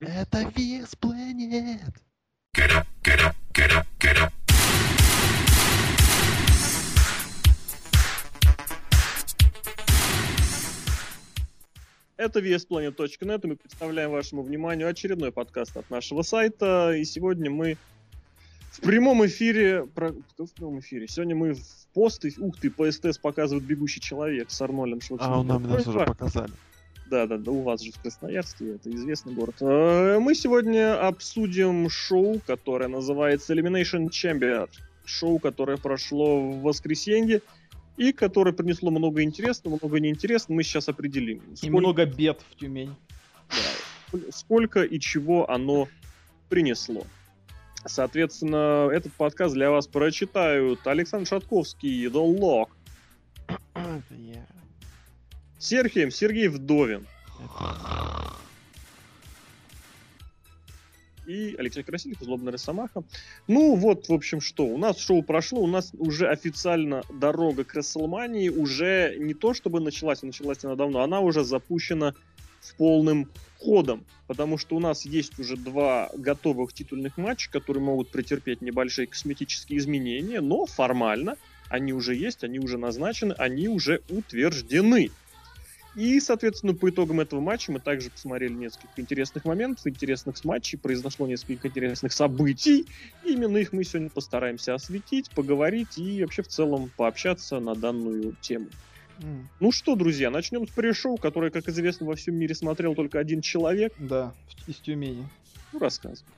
Это вес планет. Это VSPlanet.net, и мы представляем вашему вниманию очередной подкаст от нашего сайта. И сегодня мы в прямом эфире... Про... В прямом эфире? Сегодня мы в пост... Ух ты, по СТС показывает «Бегущий человек» с Арнольдом А, нам нас уже показали. Да, да, да, у вас же в Красноярске, это известный город. Э, мы сегодня обсудим шоу, которое называется Elimination Chamber. Шоу, которое прошло в воскресенье и которое принесло много интересного, много неинтересного. Мы сейчас определим. Сколько... И много бед в Тюмень. Да, сколько и чего оно принесло. Соответственно, этот подкаст для вас прочитают Александр Шатковский, The Lock. yeah. Сергеем Сергей Вдовин. И Алексей Красильников, Злобная Росомаха. Ну вот, в общем, что. У нас шоу прошло, у нас уже официально дорога к Расселмании уже не то чтобы началась, началась она давно, она уже запущена в полным ходом, потому что у нас есть уже два готовых титульных матча, которые могут претерпеть небольшие косметические изменения, но формально они уже есть, они уже назначены, они уже утверждены. И, соответственно, по итогам этого матча мы также посмотрели несколько интересных моментов, интересных с матчей, произошло несколько интересных событий. Именно их мы сегодня постараемся осветить, поговорить и вообще в целом пообщаться на данную тему. Mm. Ну что, друзья, начнем с пришоу, которое, как известно, во всем мире смотрел только один человек. Да, из Тюмени. Ну, рассказывай.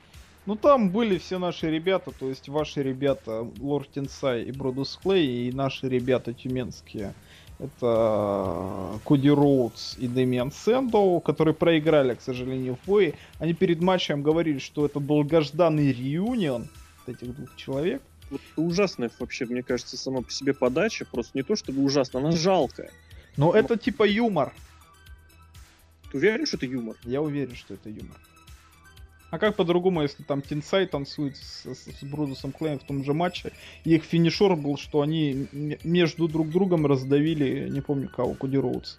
Ну, там были все наши ребята, то есть ваши ребята Лорд Тинсай и Бродус Клей, и наши ребята тюменские – это Коди Роудс и Дэмиан Сэндоу, которые проиграли, к сожалению, в бое. Они перед матчем говорили, что это долгожданный реюнион этих двух человек. Вот ужасная вообще, мне кажется, сама по себе подача. Просто не то чтобы ужасно, она жалкая. Но, Но... это типа юмор. Ты уверен, что это юмор? Я уверен, что это юмор. А как по-другому, если там Тенсай танцует с, с, с Бродусом Клеем в том же матче, и их финишер был, что они между друг другом раздавили, не помню кого, Коди Роудс.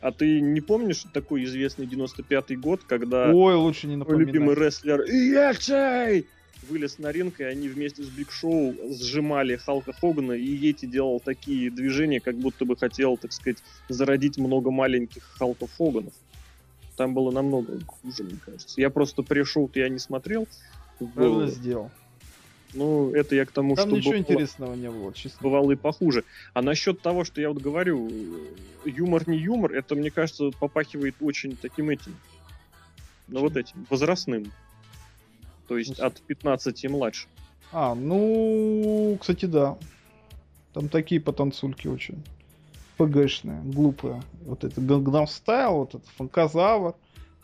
А ты не помнишь такой известный 95-й год, когда... Ой, лучше не напоминать. любимый рестлер Ячей вылез на ринг, и они вместе с Биг Шоу сжимали Халка Хогана, и Йети делал такие движения, как будто бы хотел, так сказать, зародить много маленьких Халков Хоганов. Там было намного хуже, мне кажется. Я просто пришел, я не смотрел. Правильно сделал. Ну, это я к тому, Там что... ничего было, интересного не было, честно. Бывало и похуже. А насчет того, что я вот говорю, юмор не юмор, это, мне кажется, попахивает очень таким этим. Ну, вот этим, возрастным. То есть от 15 и младше. А, ну, кстати, да. Там такие потанцульки очень. ПГшная, глупая. Вот это Gangnam Style, вот этот фанказавр,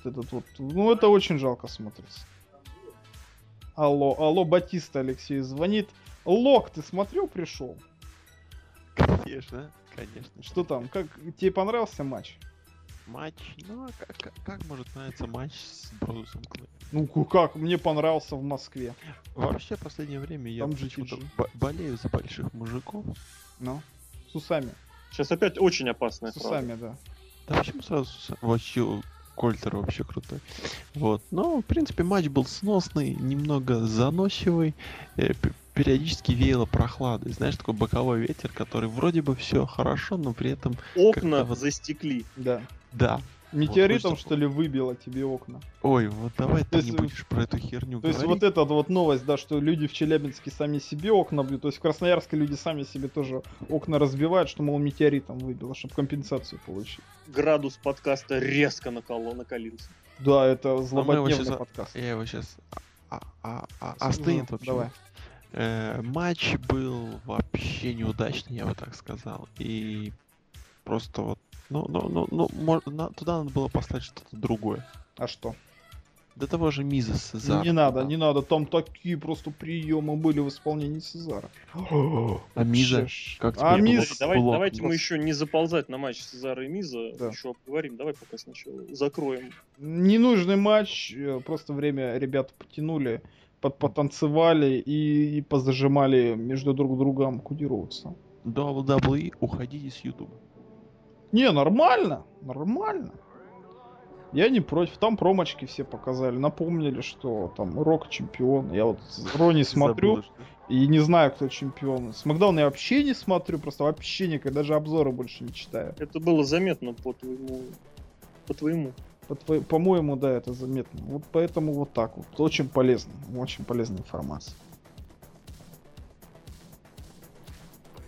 вот этот вот. Ну, это очень жалко смотрится. Алло, алло, Батиста Алексей звонит. Лок, ты смотрел, пришел? Конечно, конечно. Что там? Как тебе понравился матч? Матч? Ну, а как, как, может нравиться матч с Бродусом Клей? Ну как, мне понравился в Москве. Вообще, в последнее время я болею за больших мужиков. Ну, с усами. Сейчас опять очень опасная С усами, да. Да почему сразу вообще Кольтер вообще крутой. Вот. Но, в принципе, матч был сносный, немного заносчивый. Э, периодически веяло прохладой. Знаешь, такой боковой ветер, который вроде бы все хорошо, но при этом... Окна вот... застекли. Да. Да. Метеоритом, вот, что ли, выбило тебе окна? Ой, вот давай ты не будешь про эту херню То есть вот эта вот новость, да, что люди в Челябинске сами себе окна бьют, то есть в Красноярске люди сами себе тоже окна разбивают, что, мол, метеоритом выбило, чтобы компенсацию получить. Градус подкаста резко наколо, накалился. Да, это злободневный сейчас, подкаст. Я его сейчас... А, а, а, остынет вообще. Давай. Э, матч был вообще неудачный, я бы так сказал. И просто вот ну, ну, ну, ну, мож, на, туда надо было поставить что-то другое. А что? До того же Миза Сезара. Не надо, да. не надо. Там такие просто приемы были в исполнении Сезара. А Миза? Как а Миз... Давай, давайте мы еще не заползать на матч Сезара и Миза. Да. Еще обговорим. Давай пока сначала закроем. Ненужный матч. Э, просто время ребята потянули, под потанцевали и, и позажимали между друг другом кудироваться. WWE, уходите с YouTube. Не, нормально, нормально. Я не против. Там промочки все показали. Напомнили, что там Рок чемпион. Я вот Рони смотрю что- и не знаю, кто чемпион. Смакдаун я вообще не смотрю, просто вообще никогда, даже обзоры больше не читаю. Это было заметно по твоему... По твоему. По твоей- По-моему, да, это заметно. Вот поэтому вот так вот. Очень полезно. Очень полезная информация.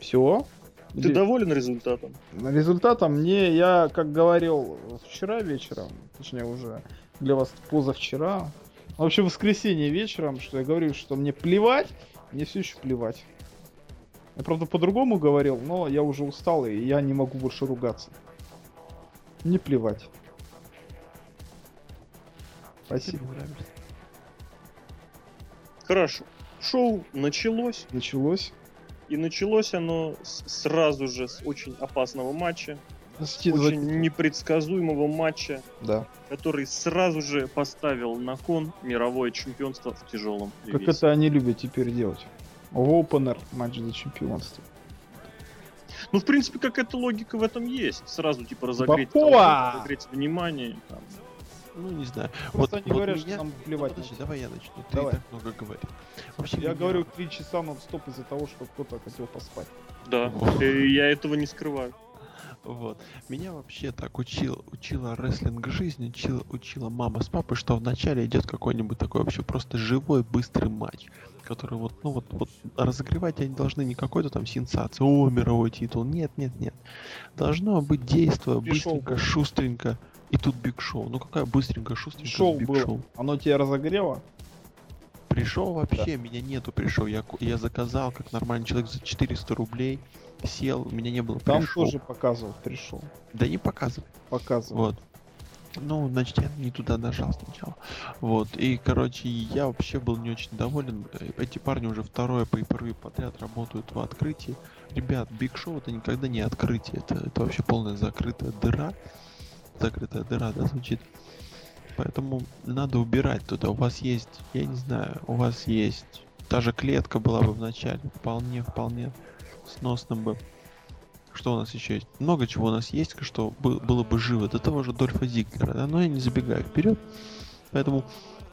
Все. Ты доволен результатом? Результатом мне, я, как говорил вчера вечером, точнее уже для вас позавчера, вообще в воскресенье вечером, что я говорю, что мне плевать, мне все еще плевать. Я, правда, по-другому говорил, но я уже устал, и я не могу больше ругаться. Не плевать. Спасибо. Хорошо. Шоу началось, Началось. И началось оно сразу же с очень опасного матча, Сти- очень непредсказуемого матча, Да. который сразу же поставил на кон мировое чемпионство в тяжелом Как весе. это они любят теперь делать. В опенер матч за чемпионство. Ну, в принципе, какая-то логика в этом есть. Сразу, типа, разогреть, толпу, разогреть внимание. там. Ну, не знаю. Просто они говорят, что меня- нам Ну, плевать. подожди, на давай я начну. Ты Давай. так много говоришь. Вообще, Я меня- говорю три часа нон-стоп из-за того, что кто-то хотел поспать. Да, я этого не скрываю. Вот. Меня вообще так учил, учила рестлинг жизнь, учила, учила мама с папой, что вначале идет какой-нибудь такой вообще просто живой, быстрый матч, который вот, ну вот, вот разогревать они должны не какой-то там сенсацию, о, мировой титул, нет, нет, нет. Должно быть действие быстренько, шустренько, и тут биг шоу. Ну какая быстренько, шустренько Шоу биг было. шоу. Оно тебя разогрело? Пришел вообще, меня нету, пришел. Я, я заказал, как нормальный человек, за 400 рублей. Сел, у меня не было Там пришел. тоже показывал, пришел. Да не показывай. Показывал. Вот. Ну, значит, я не туда нажал сначала. Вот. И, короче, я вообще был не очень доволен. Э, Эти парни уже второе по подряд работают в открытии. Ребят, Биг Шоу это никогда не открытие. Это, это вообще полная закрытая дыра. Закрытая дыра, да, звучит. Поэтому надо убирать туда. У вас есть, я не знаю, у вас есть. Та же клетка была бы в начале. Вполне, вполне сносно бы. Что у нас еще есть? Много чего у нас есть, что бы- было бы живо. До того же Дольфа Зиглера, да? но я не забегаю вперед. Поэтому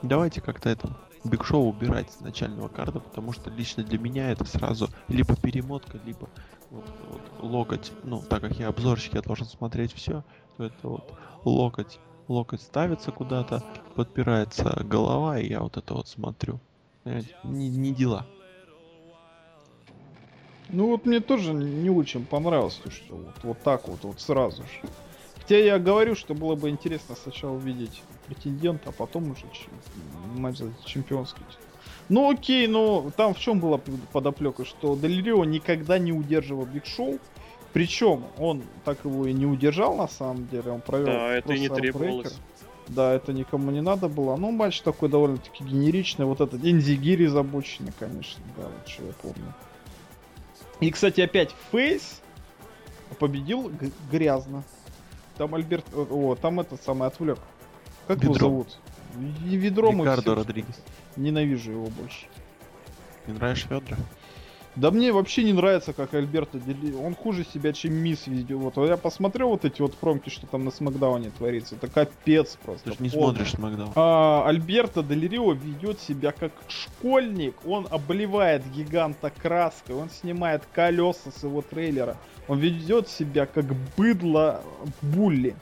давайте как-то это Биг Шоу убирать с начального карда, потому что лично для меня это сразу либо перемотка, либо вот, вот локоть. Ну, так как я обзорщик, я должен смотреть все, то это вот локоть. Локоть ставится куда-то, подпирается голова, и я вот это вот смотрю. Понимаете? Не, не дела. Ну вот мне тоже не очень понравилось, то, что вот, вот так вот, вот сразу же. Хотя я говорю, что было бы интересно сначала увидеть претендента, а потом уже матч за чемпионский титул. Ну окей, но там в чем была подоплека, что Дель Рио никогда не удерживал Биг Шоу, причем он так его и не удержал на самом деле, он провел Да, это и не требовалось. Да, это никому не надо было. Ну, матч такой довольно-таки генеричный. Вот этот Инзигири забоченный, конечно, да, вот что я помню. И, кстати, опять Фейс победил грязно. Там Альберт... О, о, там этот самый отвлек. Как его Ведро. зовут? И ведро мы Рикардо Родригес. Ненавижу его больше. Не нравишься Федора? Да мне вообще не нравится, как Альберто Дели... Он хуже себя, чем Мисс везде. Вот я посмотрел вот эти вот промки, что там на Смакдауне творится. Это капец просто. Ты же не полный. смотришь Смакдаун. А, Альберто Дель Рио ведет себя как школьник. Он обливает гиганта краской. Он снимает колеса с его трейлера. Он ведет себя как быдло bully.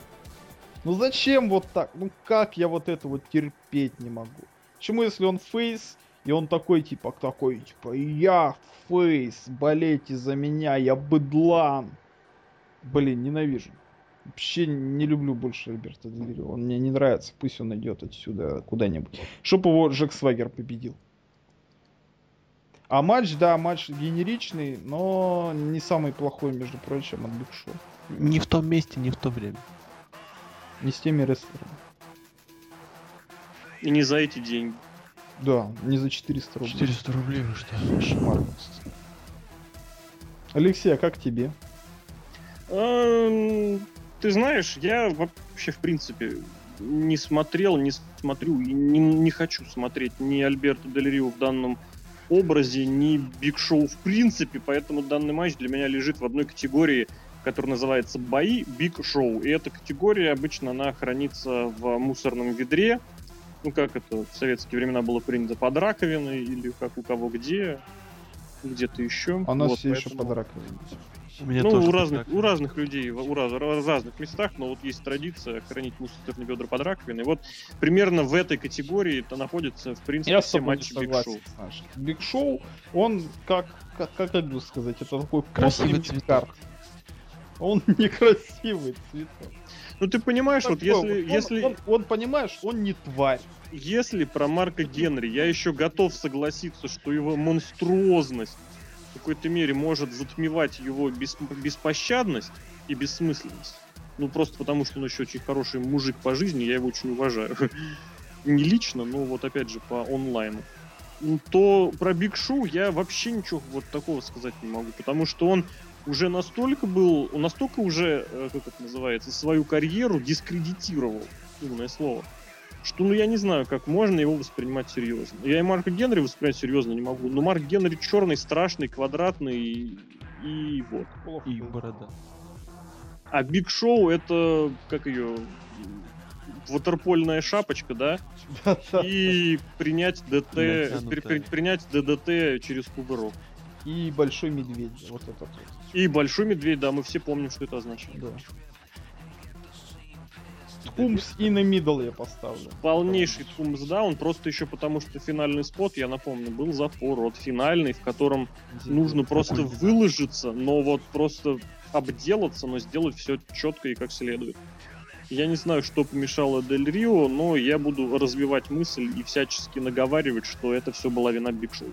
Ну зачем вот так? Ну как я вот это вот терпеть не могу? Почему если он face, и он такой типа такой, типа, я face, болейте за меня, я быдлан. Блин, ненавижу. Вообще не люблю больше Альберта Дель Рио. Он мне не нравится. Пусть он идет отсюда куда-нибудь. Чтоб его Джек Свагер победил. А матч, да, матч генеричный, но не самый плохой, между прочим, от Биг Шоу. Не в том месте, не в то время. Не с теми рестлерами. И не за эти деньги. Да, не за 400 рублей. 400 рублей вы что? Просто. Алексей, а как тебе? Эм, Ты знаешь, я вообще, в принципе, не смотрел, не смотрю и не, не хочу смотреть ни Альберто Дель Рио в данном образе, ни Биг Шоу в принципе, поэтому данный матч для меня лежит в одной категории который называется «Бои Биг Шоу». И эта категория обычно она хранится в мусорном ведре, ну как это в советские времена было принято под раковиной или как у кого где, где-то еще. А у нас Вот, все еще поэтому- под раковиной. У меня ну, тоже у так разных, так. у разных людей, в- у раз- в разных местах, но вот есть традиция хранить мусорные ведра под раковиной. Вот примерно в этой категории это находится, в принципе, Я все матчи Биг Шоу. Саша. Биг Шоу, он как, как, как, бы сказать, это такой Красивый цветок. Он некрасивый цветок. Ну ты понимаешь, вот Такой если, вот. если, Он, он, он, понимаешь, он не тварь. если про Марка Генри я еще готов согласиться, что его монструозность в какой-то мере может затмевать его бес- беспощадность и бессмысленность. Ну, просто потому, что он еще очень хороший мужик по жизни, я его очень уважаю. Не лично, но вот опять же по онлайну. Ну, То про Биг Шоу я вообще ничего вот такого сказать не могу, потому что он уже настолько был, настолько уже, э, как это называется, свою карьеру дискредитировал, умное слово, что, ну, я не знаю, как можно его воспринимать серьезно. Я и Марка Генри воспринимать серьезно не могу, но Марк Генри черный, страшный, квадратный и, и вот. Плохо. И борода. А Биг Шоу это, как ее, ватерпольная шапочка, да? И принять ДТ, Натянутая. при- при- принять ДДТ через кувырок. И большой медведь. Вот этот. И большой медведь, да, мы все помним, что это означает. Да. Тумс и на мидл я поставлю. Полнейший тумсдаун, просто еще потому, что финальный спот, я напомню, был запор, вот финальный, в котором нужно просто Такой, да. выложиться, но вот просто обделаться, но сделать все четко и как следует. Я не знаю, что помешало Дель Рио, но я буду развивать мысль и всячески наговаривать, что это все была вина Биг Шоу.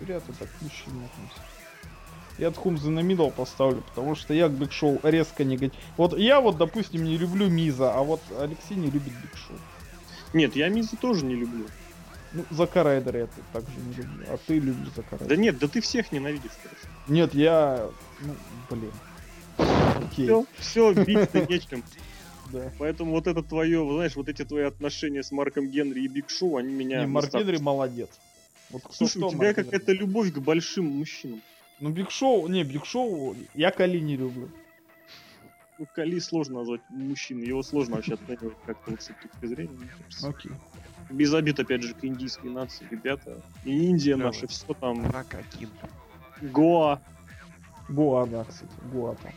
Зря ты так к мужчине относишься. Я thumbs на middle поставлю, потому что я к Биг Шоу резко негатив. Вот я вот, допустим, не люблю Миза, а вот Алексей не любит Биг Шоу. Нет, я Миза тоже не люблю. Ну, Зака Райдера я также не люблю, а ты любишь Зака Да Райдера. нет, да ты всех ненавидишь. короче. Нет, я... Ну, блин. Окей, Все, все, бить-то нечем. да. Поэтому вот это твое, знаешь, вот эти твои отношения с Марком Генри и Биг Шоу, они меня... Не, Марк Генри молодец. Вот Слушай, у тебя какая-то любовь к большим мужчинам. Ну, Биг Шоу, не, Биг Шоу, я Кали не люблю. Ну, Кали сложно назвать мужчиной, его сложно вообще оценивать как-то вот с этой точки зрения. мне кажется. Окей. Без обид, опять же, к индийской нации, ребята. И Индия Да, наша, все там. Прокатин. Гоа. Гуа, да, кстати, Гуа там.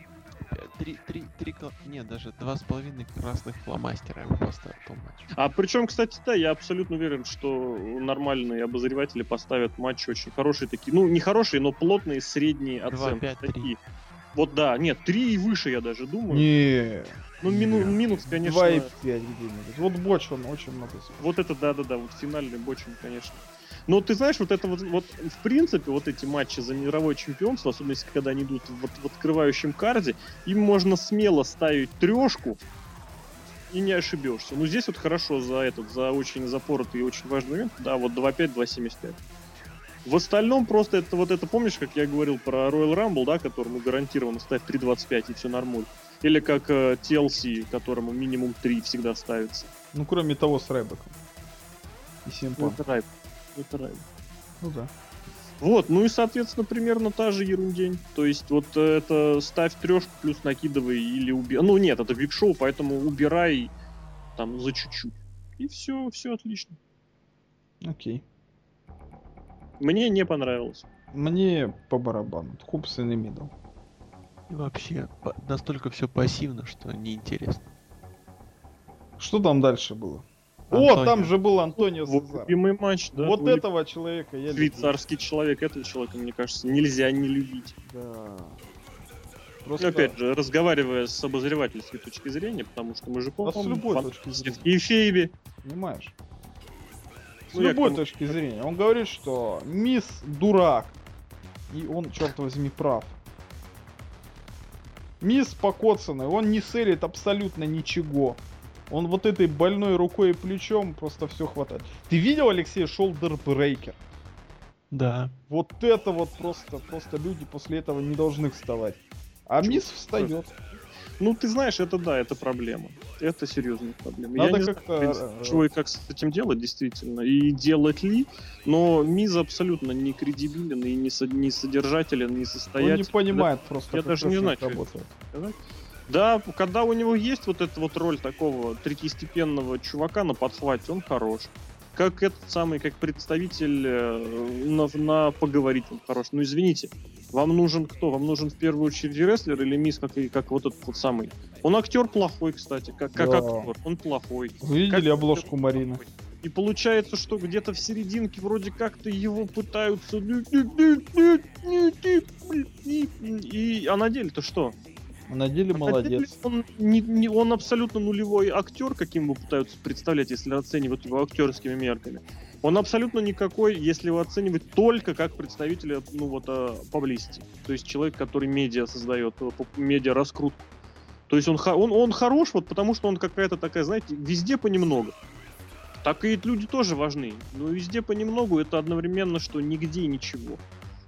Три, три, три, нет, даже два с половиной красных фломастера я бы поставил. А причем, кстати, да, я абсолютно уверен, что нормальные обозреватели поставят матчи очень хорошие такие. Ну, не хорошие, но плотные средние оценки. такие. Вот да, нет, три и выше, я даже думаю. Не, ну, мину- не. минус, конечно. 2,5 где-нибудь. Вот Боч, он очень много. Вот это да-да-да, вот финальный бочин, конечно. Но ты знаешь, вот это вот, вот в принципе, вот эти матчи за мировое чемпионство, особенно если когда они идут вот в открывающем карде, им можно смело ставить трешку и не ошибешься. Ну здесь вот хорошо за этот, за очень запоротый и очень важный момент, да, вот 2.5, 2.75. В остальном просто это вот это, помнишь, как я говорил про Royal Rumble, да, которому гарантированно ставь 3.25 и все нормуль. Или как э, TLC, которому минимум 3 всегда ставится. Ну, кроме того, с Рэбеком. И Ну, Симпом. это рай. Это рай. Ну да. Вот, ну и, соответственно, примерно та же ерундень. То есть вот э, это ставь трешку плюс накидывай или убирай. Ну нет, это биг шоу, поэтому убирай там за чуть-чуть. И все, все отлично. Окей. Мне не понравилось. Мне по барабану. Хупс и на мидл. И вообще, по- настолько все пассивно, что неинтересно. Что там дальше было? О, Антонио. там же был Антонио Вот Сезар. любимый матч, да. вот твой этого человека я люблю. швейцарский человек, этого человека, мне кажется, нельзя не любить. Да. Ну, Просто... опять же, разговаривая с обозревательской точки зрения, потому что мы же Да с помним любой фан- точки зрения. и Фейби. Понимаешь? С Ну, я к любой тому- точки зрения. Он говорит, что мисс дурак. И он, черт возьми, прав. Мисс покоцанный, он не селит абсолютно ничего. Он вот этой больной рукой и плечом просто все хватает. Ты видел, Алексей, шолдер брейкер? Да. Вот это вот просто, просто люди после этого не должны вставать. А Чё? мисс встает. Ну, ты знаешь, это да, это проблема. Это серьезная проблема. Надо Я не как-то, знаю, э, что и как с этим делать, действительно. И делать ли, но Миз абсолютно не кредибилен и не, со- не содержателен, не Он состоятелен. не понимает просто, я как даже не знаю, что работает. Да, когда у него есть вот эта вот роль такого третьестепенного чувака на подхвате, он хорош. Как этот самый, как представитель э, на, на поговорить он хорош. Ну извините, вам нужен кто? Вам нужен в первую очередь рестлер или мисс, как, и- как вот этот вот самый? Он актер плохой, кстати, как, как Да. актер, он плохой. Вы видели Как- обложку Марины? И получается, что где-то в серединке вроде как-то его пытаются... И... А на деле-то что? На деле А на деле молодец. Он, не- не- он абсолютно нулевой актер, каким его пытаются представлять, если оценивать его актерскими мерками. Он абсолютно никакой, если его оценивать только как представителя, ну вот, а, поблизости. То есть человек, который медиа создает, э, медиа раскрутку. То есть он, он, он хорош, вот потому что он какая-то такая, знаете, везде понемногу. Так и люди тоже важны. Но везде понемногу это одновременно, что нигде ничего.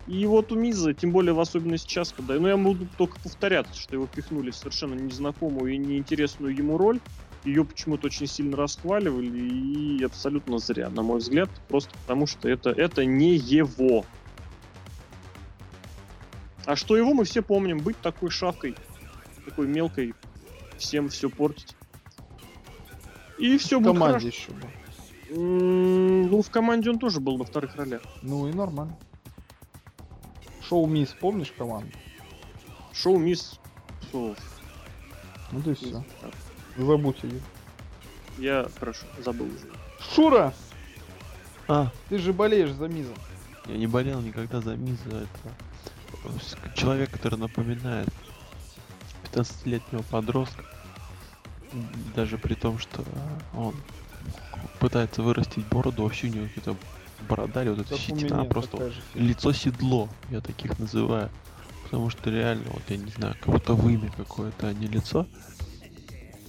И вот у Миза, тем более в особенности сейчас, когда... Ну, я буду только повторяться, что его пихнули в совершенно незнакомую и неинтересную ему роль. Ее почему-то очень сильно расхваливали, и абсолютно зря, на мой взгляд. Просто потому, что это, это не его. А что его мы все помним. Быть такой шавкой, такой мелкой, всем все портить. И все В будет команде еще был. хорошо. М, Ну, в команде он тоже был на вторых ролях. Ну и нормально. Шоу Мисс, помнишь команду? Шоу Мисс... Фу, Ну и все. Забудь ее. Я, хорошо, забыл уже. Шура, А, ты же болеешь за Миза. я не болел никогда за Миза. Это человек, который напоминает 15-летнего подростка. Даже при том, что он пытается вырастить бороду, вообще у него какая-то борода или вот эта Как у щетина, просто такая же фигня. лицо седло, я таких называю. Потому что реально, вот я не знаю, как будто вымя какое-то, а не лицо.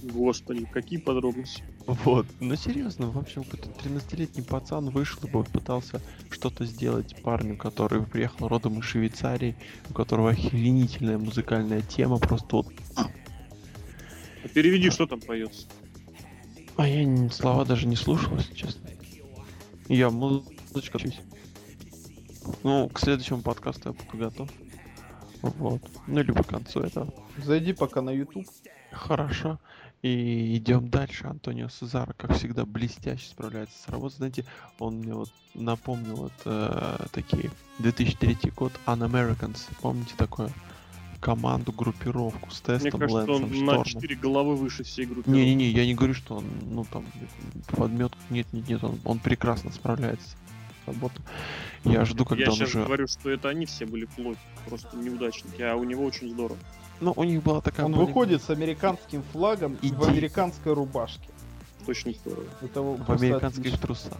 Господи, какие подробности. Вот. Ну серьезно, в общем, какой-то 13-летний пацан вышел и пытался что-то сделать парню, который приехал родом из Швейцарии, у которого охренительная музыкальная тема, просто вот... А переведи, что там поется. А я слова даже не слушал, если честно. Я музычка учусь. Ну, к следующему подкасту я буду готов. Вот. Ну, либо к концу этого. Зайди пока на YouTube. Хорошо. И идем дальше. Антонио Сезаро, как всегда, блестяще справляется с работой. Знаете, он мне вот напомнил вот э, такие 2003 год Un-Americans. Помните такое? Команду, группировку с Мне тестом, кажется, Лэнсом, он на Штормом. 4 головы выше всей группы. Не-не-не, я не говорю, что он, ну там, подметку. Нет, нет, нет, он, он прекрасно справляется с работой. Я жду, когда Я он сейчас уже... говорю, что это они все были плохи, просто неудачники, а у него очень здорово. Ну, у них была такая... Он более- выходит с американским флагом и в Иди. американской рубашке. Точно здорово. Это в американских отлично. трусах.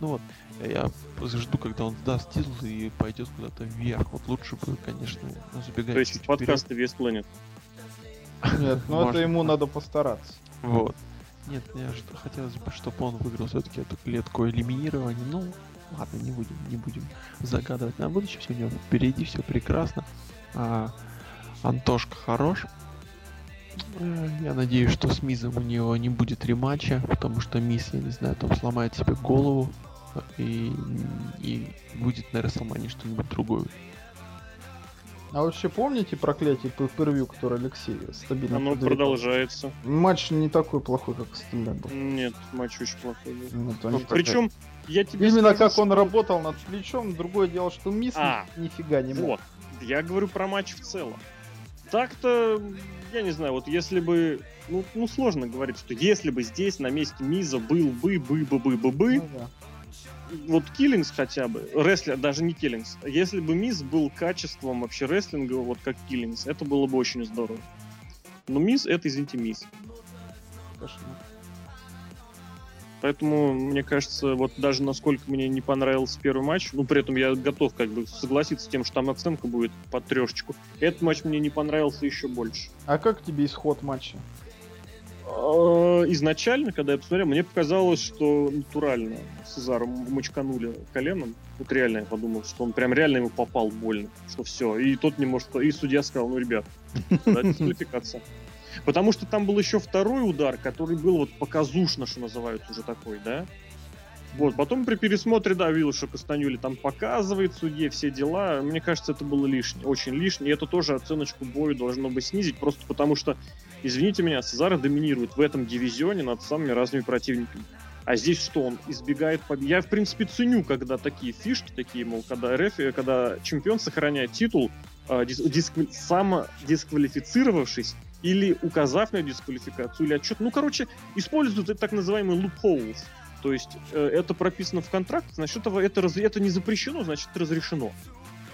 Ну вот, я жду, когда он сдаст титул и пойдет куда-то вверх. Вот лучше бы, конечно, забегать То есть чуть подкасты Весь Planet. Нет, ну это ему надо постараться. Вот. Нет, мне что хотелось бы, чтобы он выиграл все-таки эту клетку элиминирования. Ну, ладно, не будем, не будем загадывать на будущее. Все у него впереди, все прекрасно. А, Антошка хорош. Э, Я надеюсь, что с Мизом у него не будет рематча, потому что Миз, я не знаю, там сломает себе голову и, и будет на Расселмане что-нибудь другое. А вообще помните проклятие пейпервью, которое Алексей стабильно Оно предрекал? продолжается. Матч не такой плохой, как остальные был. Нет, матч очень плохой. был. Причем, я тебе Именно скажу, как он работал над плечом, другое дело, что Мисс А, ни- нифига не мог. Вот. Я говорю про матч в целом. Так-то, я не знаю, вот если бы... Ну, ну, сложно говорить, что если бы здесь на месте Миза был бы, бы, бы, бы, бы, бы, Ну да. вот Киллингс хотя бы, рестлер, даже не Киллингс, если бы Миз был качеством вообще рестлинга, вот как Киллингс, это было бы очень здорово. Но Миз это, извините, Миз. Кошмар. Поэтому, мне кажется, вот даже насколько мне не понравился первый матч, ну, при этом я готов как бы согласиться с тем, что там оценка будет под трешечку, этот матч мне не понравился еще больше. А как тебе исход матча? А, Изначально, когда я посмотрел, мне показалось, что натурально Сезару мочканули коленом. Вот реально я подумал, что он прям реально ему попал больно, что все. И тот не может... И судья сказал, ну, ребят, да, дисквалификация. Потому что там был еще второй удар, который был вот показушно, что называется, уже такой, да? Вот, потом при пересмотре, да, видел, что Кастанюли там показывает судье все дела. Мне кажется, это было лишнее, очень лишнее. И это тоже оценочку бою должно бы снизить, просто потому что, извините меня, Цезаро доминирует в этом дивизионе над самыми разными противниками. А здесь что, он избегает побед? Я, в принципе, ценю, когда такие фишки, такие, мол, когда РФ, когда чемпион сохраняет титул, э, дис, дисквали... самодисквалифицировавшись или указав на дисквалификацию, или отчет. Ну, короче, используют так называемый loopholes. То есть э, это прописано в контракте, значит, это, это, раз, это не запрещено, значит, это разрешено.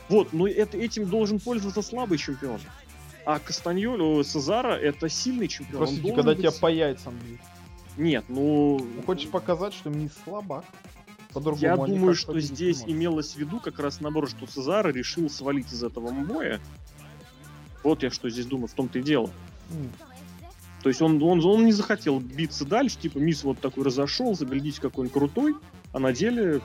Вот, но это, этим должен пользоваться слабый чемпион. А Кастаньоль, Сезара это сильный чемпион. Простите, когда быть... тебя по яйцам бьют. Нет, ну... Ты хочешь показать, что не слабак? По-другому Я думаю, что здесь имелось в виду как раз наоборот, что Сезара решил свалить из этого боя. Вот я что здесь думаю, в том-то и дело. То есть он, он, он не захотел биться дальше, типа Мисс вот такой разошелся, глядите, какой он крутой, а на деле...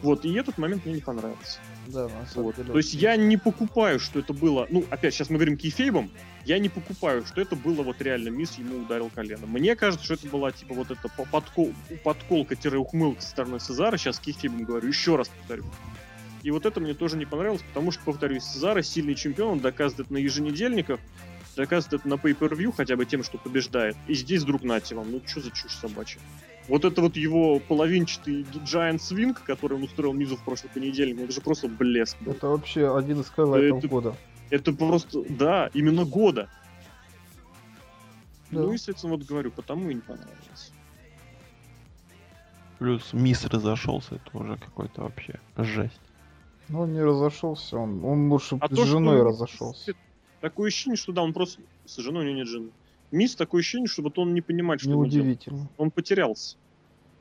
Вот, и этот момент мне не понравился. Да, на самом вот. деле. То есть я не покупаю, что это было... Ну, опять, сейчас мы говорим кейфейбом, я не покупаю, что это было вот реально Мисс ему ударил колено. Мне кажется, что это была типа вот эта подкол, подколка-ухмылка со стороны Сезара, сейчас кейфейбом говорю, еще раз повторю. И вот это мне тоже не понравилось, потому что, повторюсь, Сезаро сильный чемпион, он доказывает на еженедельниках, доказывает это на pay-per-view хотя бы тем, что побеждает. И здесь вдруг нате вам, ну что за чушь собачья. Вот это вот его половинчатый Giant Swing, который он устроил Мизу в прошлый понедельник, это же просто блеск был. Это вообще один из хайлайтов это, года. Это просто, да, именно года. Да. Ну и, соответственно, вот говорю, потому и не понравилось. Плюс Мисс разошелся, это уже какой-то вообще жесть. Ну, он не разошелся, он, он лучше а с то, женой что... разошелся такое ощущение, что да, он просто... С женой у него нет жены. Мисс такое ощущение, что вот он не понимает, что Неудивительно. он Он потерялся.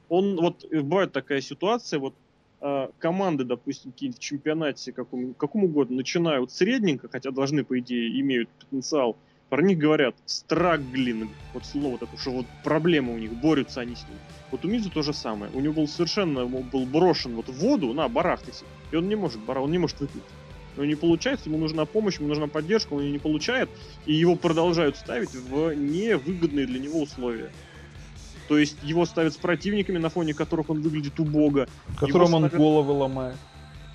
Он, вот, бывает такая ситуация, вот, э, команды, допустим, какие-нибудь в чемпионате, каком, каком угодно, начинают средненько, хотя должны, по идее, имеют потенциал, про них говорят страглин, вот слово такое, что вот проблемы у них, борются они с ним. Вот у Мизу то же самое. У него был совершенно, был брошен вот в воду, на, барахтайся, и он не может, он не может но не получается, ему нужна помощь, ему нужна поддержка, он ее не получает, и его продолжают ставить в невыгодные для него условия. То есть его ставят с противниками, на фоне которых он выглядит убого. Которым он ставят... головы ломает.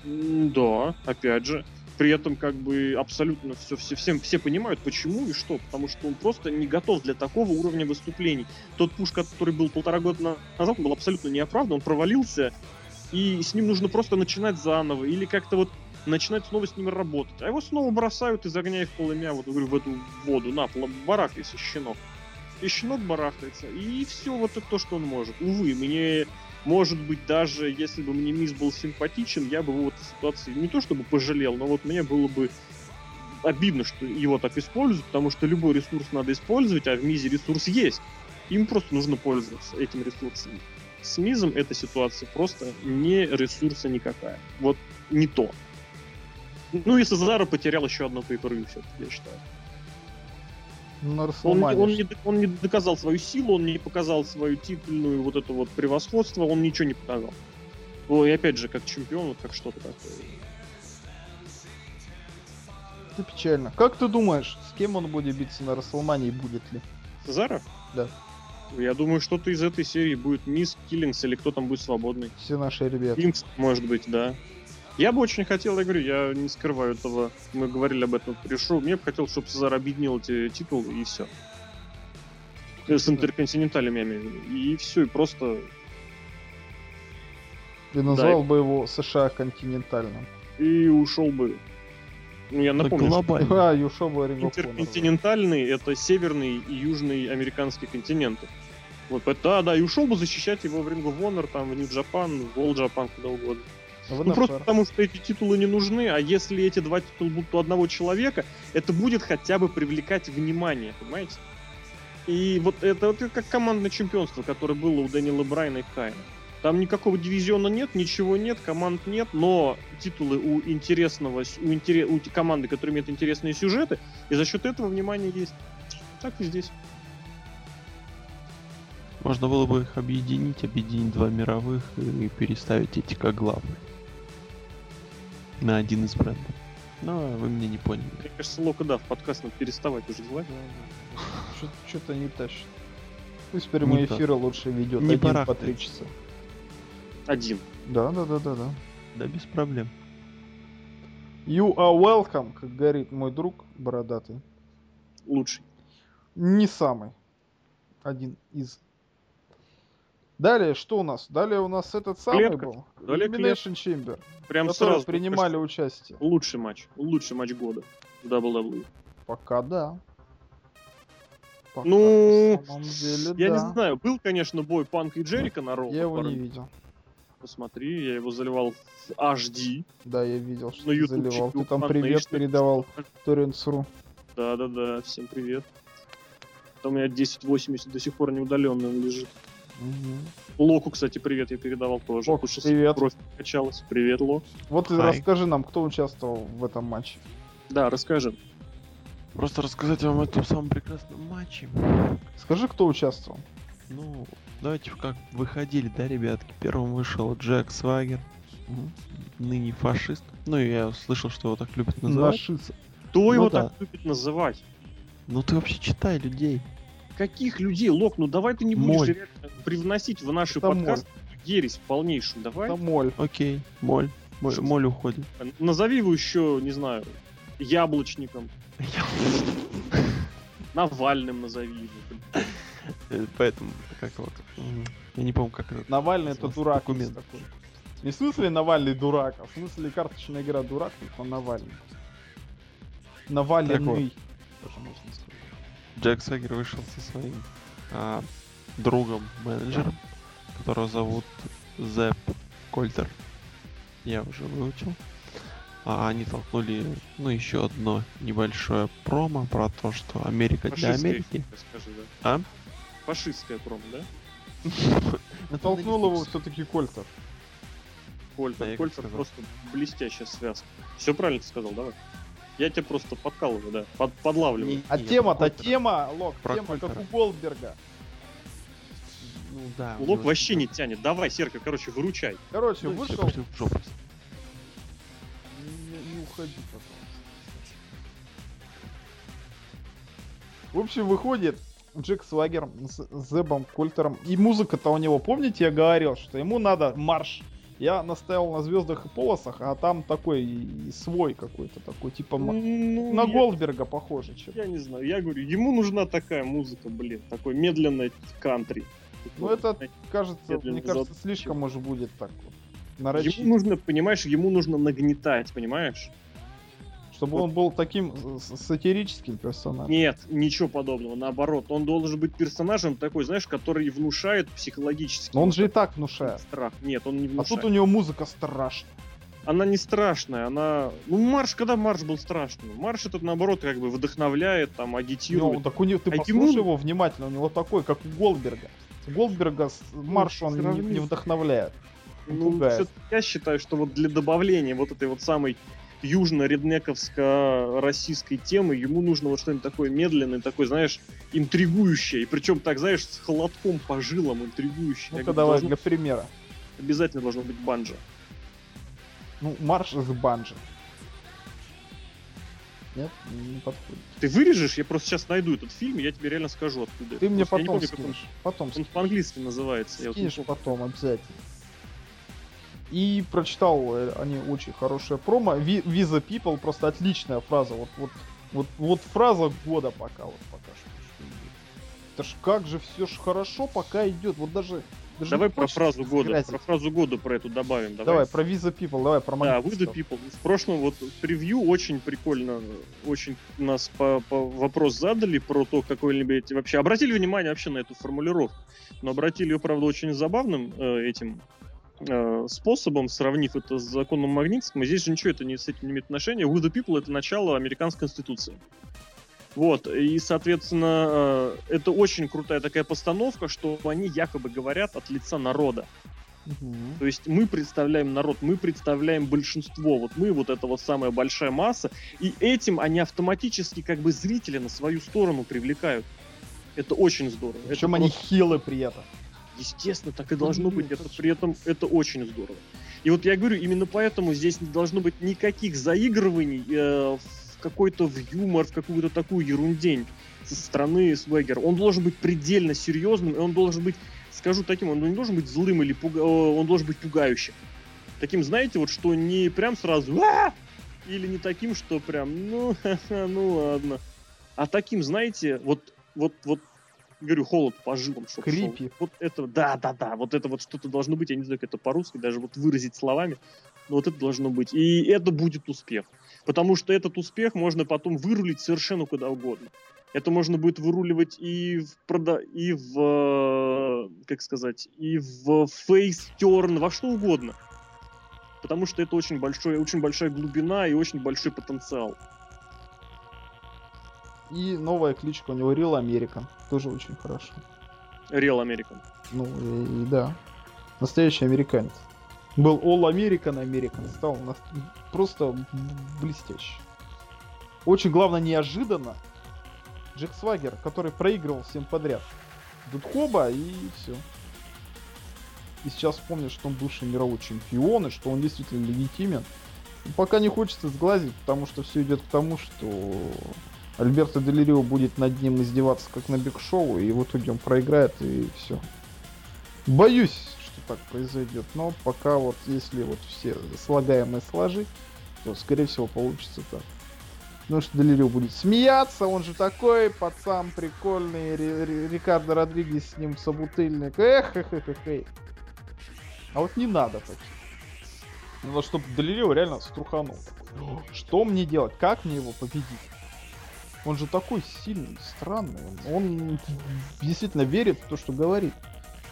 Да, опять же. При этом как бы абсолютно все, все, всем, все понимают, почему и что. Потому что он просто не готов для такого уровня выступлений. Тот пуш, который был полтора года назад, он был абсолютно неоправдан, он провалился. И с ним нужно просто начинать заново. Или как-то вот начинают снова с ним работать. А его снова бросают и загоняют в полымя вот, говорю, в эту воду. На, барахтайся, щенок. И щенок барахтается. И все вот это то, что он может. Увы, мне, может быть, даже если бы мне Мисс был симпатичен, я бы его в этой ситуации не то чтобы пожалел, но вот мне было бы обидно, что его так используют, потому что любой ресурс надо использовать, а в Мизе ресурс есть. Им просто нужно пользоваться этим ресурсом. С Мизом эта ситуация просто не ресурса никакая. Вот не то. Ну и Сезаро потерял еще одно pay все я считаю. Он, он, не, он не доказал свою силу, он не показал свою титульную вот это вот превосходство, он ничего не показал. Ну и опять же, как чемпион, вот как что-то такое. Это печально. Как ты думаешь, с кем он будет биться на Расселмане и будет ли? Сезаро? Да. Я думаю, что-то из этой серии будет Мисс, Киллингс или кто там будет свободный. Все наши ребята. Киллингс, может быть, да. Я бы очень хотел, я говорю, я не скрываю этого, мы говорили об этом пришу, мне бы хотелось, чтобы Цезар объединил эти титулы и все. Э, с интерконтиненталями, я имею в виду. И все, и просто... Ты назвал да, бы его США континентальным. И ушел бы. Ну, я напомню, глобально. Что... А, и ушел бы Интерконтинентальный — это северный и южный американский континенты. Вот, да, да, и ушел бы защищать его в Ring of Honor, там, в Нью-Джапан, в All Japan, куда угодно. Ну, ну просто потому, что эти титулы не нужны, а если эти два титула будут у одного человека, это будет хотя бы привлекать внимание, понимаете? И вот это, вот как командное чемпионство, которое было у Дэниела Брайна и Кайна. Там никакого дивизиона нет, ничего нет, команд нет, но титулы у интересного, у, интерес, у команды, которые имеют интересные сюжеты, и за счет этого внимание есть. Так и здесь. Можно было бы их объединить, объединить два мировых и переставить эти как главные на один из брендов. Но вы меня не поняли. Мне кажется, Лока, да, в подкаст надо переставать уже звать. Что-то не тащит. Пусть то. эфиры лучше ведет. Не Один по три часа. Один. Да, да, да, да, да. Да без проблем. You are welcome, как говорит мой друг бородатый. Лучший. Не самый. Один из. Далее, что у нас? Далее у нас этот самый Клетка. был. Далее Elimination Chamber. Прям сразу. принимали участие. Лучший матч. Лучший матч года. WWE. Пока да. Пока Ну, деле, Я да. не знаю, был, конечно, бой Панк и Джерика на Роу. Я его не видел. Посмотри, я его заливал в HD. Да, я видел, что На ты заливал. Ты там привет передавал Торренсру. Да-да-да, всем привет. Там у меня 1080 до сих пор не удаленным лежит. Локу, кстати, привет я передавал тоже. Лок, потому привет. Кровь качалась. Привет, Лок. Вот Хай. расскажи нам, кто участвовал в этом матче. Да, расскажи. Просто рассказать вам о этом самом прекрасном матче. Скажи, кто участвовал. Ну, давайте как выходили, да, ребятки? Первым вышел Джек Свагер, ныне фашист. Ну, и я слышал, что его так любят называть. Нашица. Кто Ну его да. так любит называть? Ну ты вообще читай людей. Каких людей, Лок? Ну давай ты не будешь Моль. привносить в наши Это подкасты ересь полнейшую. Давай. Это моль. Окей, моль. Моль, моль уходит. Назови его еще, не знаю, яблочником. Навальным назови его. Э, Поэтому, как вот, я не помню, как это. Навальный это дурак. документ. такой. Не в смысле Навальный дурак, а в смысле карточная игра дурак, только Навальный. Навальный. Тоже можно сказать. Джек Свагер вышел со своим а, другом, менеджером, которого зовут Зэп Кольтер. Я уже выучил. А они толкнули, ну, еще одно небольшое промо про то, что Америка для Фашистское, Америки. скажи, да. А? Фашистская промо, да? Толкнул его все-таки Кольтер. Кольтер, Кольтер просто блестящая связка. Все правильно ты сказал, давай. Я тебя просто подкалываю, да, под, подлавливаю. Не- А не, тема-то тема, Лок, Про тема как у Голдберга. Ну да. Лок него вообще не тянет. Давай, Серка, короче, выручай. Короче, Ну, вышел... пошли в жопу. Не, не уходи, пожалуйста. В общем, выходит Джек Свагер с Зебом Кольтером. И музыка-то у него, помните, я говорил, что ему надо марш. Я наставил на звездах и полосах, а там такой свой какой-то такой, типа Ну, на я- Голдберга похоже. чем. Я не знаю, я говорю, ему нужна такая музыка, блин, такой медленный кантри. Ну это, кажется, мне кажется, зад- слишком уже будет так вот. Ему Нарочито. нужно, понимаешь, ему нужно нагнетать, понимаешь? Чтобы он был таким сатирическим персонажем. Нет, ничего подобного, наоборот. Он должен быть персонажем такой, знаешь, который внушает психологически. Но он же и так внушает. страх. Нет, он не А внушает. тут у него музыка страшная. Она не страшная, она... Ну, марш, когда марш был страшным? Марш этот, наоборот, как бы вдохновляет, там, Ну, агитирует. так у него, ты А послушай ему- его внимательно, у него такой, как у Голдберга. Голдберга с марш он не, не вдохновляет. Ну, я считаю, что вот для добавления вот этой вот самой южно-реднековско-российской темы ему нужно вот что-нибудь такое медленное, такое, знаешь, интригующее. И причем так, знаешь, с холодком по жилам интригующее. Ну-ка давай должно- для примера. Обязательно должно быть банджо. Ну, марш из банджи. Нет, не подходит. Ты вырежешь, я просто сейчас найду этот фильм, и я тебе реально скажу, откуда. Ты мне Просто потом помню, как он- скинешь. Потом Он скинешь. по-английски называется. я вот Скинешь потом обязательно. И прочитал э, они очень хорошее промо. Visa People просто отличная фраза. Вот, вот, вот, вот фраза года пока вот пока что. что идет. Это ж как же все ж хорошо пока идет. Вот даже. даже Давай про фразу года. Про фразу года про эту добавим. Давай. Давай. про Visa People, давай про Да, магнитистов. People. В прошлом вот превью очень прикольно, очень нас по, по вопрос задали про то, какой-нибудь вообще обратили внимание вообще на эту формулировку, но обратили ее, правда, очень забавным э, этим э, способом, сравнив это с законом Магнитским. И здесь же ничего это не с этим не имеет отношения. With the People это начало американской конституции. Вот, и, соответственно, э, это очень крутая такая постановка, что они якобы говорят от лица народа. Мгм. То есть мы представляем народ, мы представляем большинство, вот мы вот эта вот самая большая масса, и этим они автоматически как бы зрителя на свою сторону привлекают. Это очень здорово. Это Причем они просто- хилы при этом. Естественно, так и должно Блин, быть. Это при этом это очень здорово. И вот я говорю, именно поэтому здесь не должно быть никаких заигрываний э, в какой-то в юмор, в какую-то такую ерундень со стороны Свегера. Он должен быть предельно серьезным, и он должен быть, скажу таким, он не должен быть злым или пуга... он должен быть пугающим. Таким, знаете, вот что не прям сразу «А!» или не таким, что прям, ну, ну ладно. А таким, знаете, вот, вот, вот, говорю, холод по жилам. Крипи. Вот это, да, да, да, вот это вот что-то должно быть, я не знаю, как это по-русски, даже вот выразить словами, но вот это должно быть. И это будет успех. Потому что этот успех можно потом вырулить совершенно куда угодно. Это можно будет выруливать и в прода... и в э, как сказать, и в фейстерн, во что угодно. Потому что это очень большой, очень большая глубина и очень большой потенциал. И новая кличка у него Real American. Тоже очень хорошо. Real American. Ну и, и да. Настоящий американец. Был All American American. Стал на... просто блестящий. Очень главное неожиданно. Джек Свагер, который проигрывал всем подряд. Тут хоба и все. И сейчас вспомнил, что он бывший мировой чемпион, и что он действительно легитимен. Пока не хочется сглазить, потому что все идет к тому, что Альберто Делирио будет над ним издеваться, как на Биг Шоу, и в итоге он проиграет, и все. Боюсь, что так произойдет, но пока вот если вот все слагаемые сложить, то скорее всего получится так. Потому что Делирио будет смеяться, он же такой пацан прикольный, Рикардо Родригес с ним собутыльник, эх, эх, эх, эх, эх. А вот не надо таких. Надо, чтобы Делирио реально струханул. Что мне делать? Как мне его победить? Он же такой сильный, странный. Он действительно верит в то, что говорит.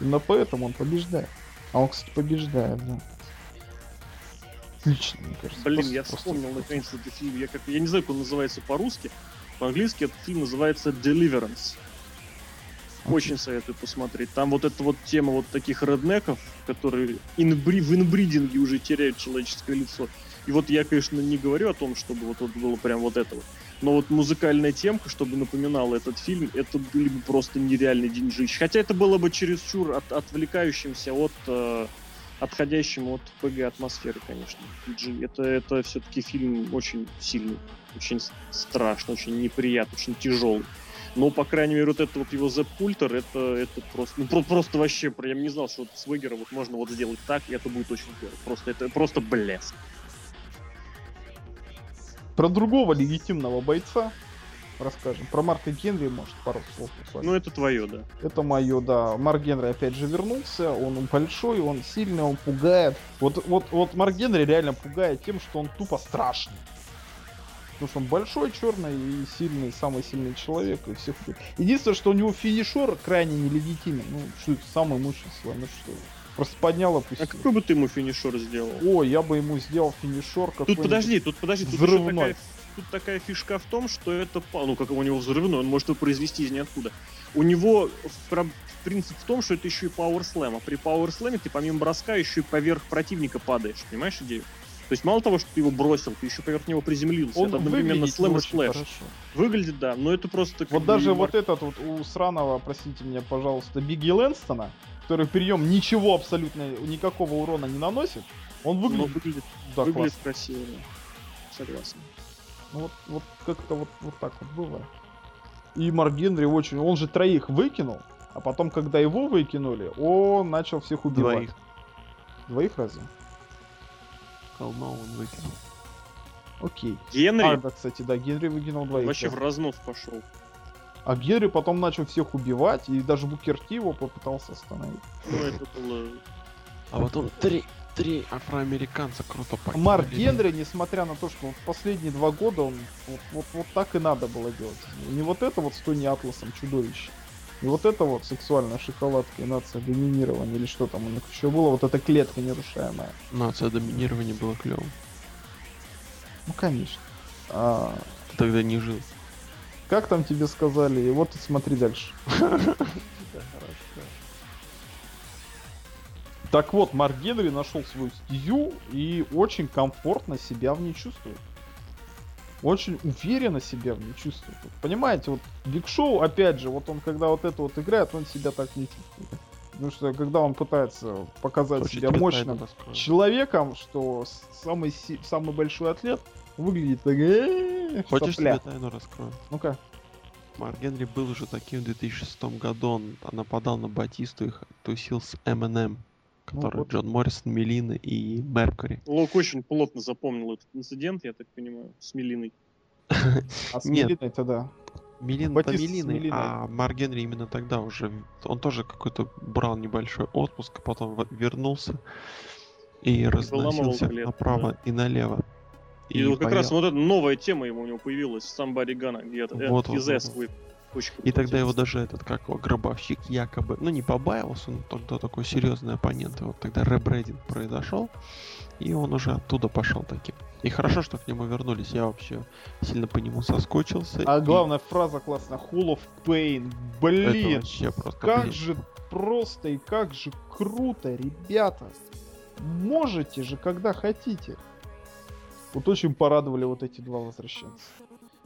Именно поэтому он побеждает. А он, кстати, побеждает, да. Отлично, мне кажется. Блин, просто, я вспомнил наконец этот фильм. Я, как, я не знаю, как он называется по-русски. По-английски этот фильм называется Deliverance. Очень советую посмотреть. Там вот эта вот тема вот таких реднеков, которые инбри, в инбридинге уже теряют человеческое лицо. И вот я, конечно, не говорю о том, чтобы вот, вот было прям вот это вот. Но вот музыкальная темка, чтобы напоминала этот фильм, это были бы просто нереальный деньжищ. Хотя это было бы чересчур от, отвлекающимся от э, отходящим от ПГ атмосферы, конечно. Это, это все-таки фильм очень сильный, очень страшный, очень неприятный, очень тяжелый. Но, по крайней мере, вот это вот его Зеп Культер, это, это просто, ну, про, просто вообще, я не знал, что вот с Вегера вот можно вот сделать так, и это будет очень здорово. Просто, это просто блеск. Про другого легитимного бойца расскажем. Про Марка Генри, может, пару слов буквально. Ну, это твое, да. Это мое, да. Марк Генри опять же вернулся. Он большой, он сильный, он пугает. Вот, вот, вот Марк Генри реально пугает тем, что он тупо страшный. Потому что он большой, черный и сильный, самый сильный человек и всех. Единственное, что у него финишер крайне нелегитимен. Ну, что это самый мощный слон, ну что Просто поднял, опустил. А какой бы ты ему финишер сделал? О, я бы ему сделал финишер какой Тут подожди, тут подожди, тут взрывной. Такая, тут такая фишка в том, что это, ну как у него взрывной, он может его произвести из ниоткуда. У него принцип в том, что это еще и Power Slam. А при Power Slam ты помимо броска еще и поверх противника падаешь. Понимаешь идею? То есть мало того, что ты его бросил, ты еще поверх него приземлился. Он это одновременно slam и splash. Выглядит, да, но это просто... Вот даже юмор. вот этот вот у сраного, простите меня, пожалуйста, Биг И Лэнгстона, который прием ничего абсолютно, никакого урона не наносит, он выглядит, ну, выглядит, да, выглядит красиво. Согласен. Ну вот, вот как-то вот, вот так вот было. И Марк Генри очень... Он же троих выкинул, а потом, когда его выкинули, он начал всех убивать. Двоих. Двоих разве? Колма он выкинул. Окей. Генри? А, да, кстати, да, Генри выкинул двоих. Вообще в разнос пошел. А Генри потом начал всех убивать, и даже Букерти его попытался остановить. Ну, это было... А потом три, три афроамериканца круто погибли. Марк Генри, несмотря на то, что вот последние два года он вот, вот, вот так и надо было делать. Не вот это вот с Тони Атласом чудовище. И вот это вот сексуальная шоколадка и нация доминирования, или что там у них еще было, вот эта клетка нерушаемая. Нация доминирования было клево. Ну, конечно. А... Ты тогда не жил. Как там тебе сказали? И вот смотри дальше. Так вот, Марк Генри нашел свою стезю и очень комфортно себя в ней чувствует. Очень уверенно себя в ней чувствует. Понимаете, вот Биг Шоу, опять же, вот он когда вот это вот играет, он себя так не чувствует. Потому что когда он пытается показать Слушай, себя мощным человеком, что самый, самый большой атлет выглядит так, Э, Хочешь сопля. тебе тайну раскрою? Ну-ка. Марк Генри был уже таким в 2006 году. Он нападал на Батисту и тусил с Eminem, который вот. Джон Моррисон, Мелина и Меркури. Лок очень плотно запомнил этот инцидент, я так понимаю, с Мелиной. А с Нет. Мелиной-то да. Мелин Батиста с Мелиной, Мелиной. а Марк Генри именно тогда уже, он тоже какой-то брал небольшой отпуск, а потом вернулся и разносил всех клетку, направо и налево. И, вот как паял. раз вот эта новая тема ему у него появилась, Somebody Gonna где-то. Вот, вот, из вот, вот. очень И тогда его даже этот, как его, гробовщик якобы, ну не побаивался, но тогда такой серьезный оппонент. И вот тогда ребрейдинг произошел, и он уже оттуда пошел таким. И хорошо, что к нему вернулись. Я вообще сильно по нему соскучился. А и главная фраза классная. Hall of Pain. это Блин. вообще просто, Как блин. же просто и как же круто, ребята. Можете же, когда хотите. Вот очень порадовали вот эти два возвращенца.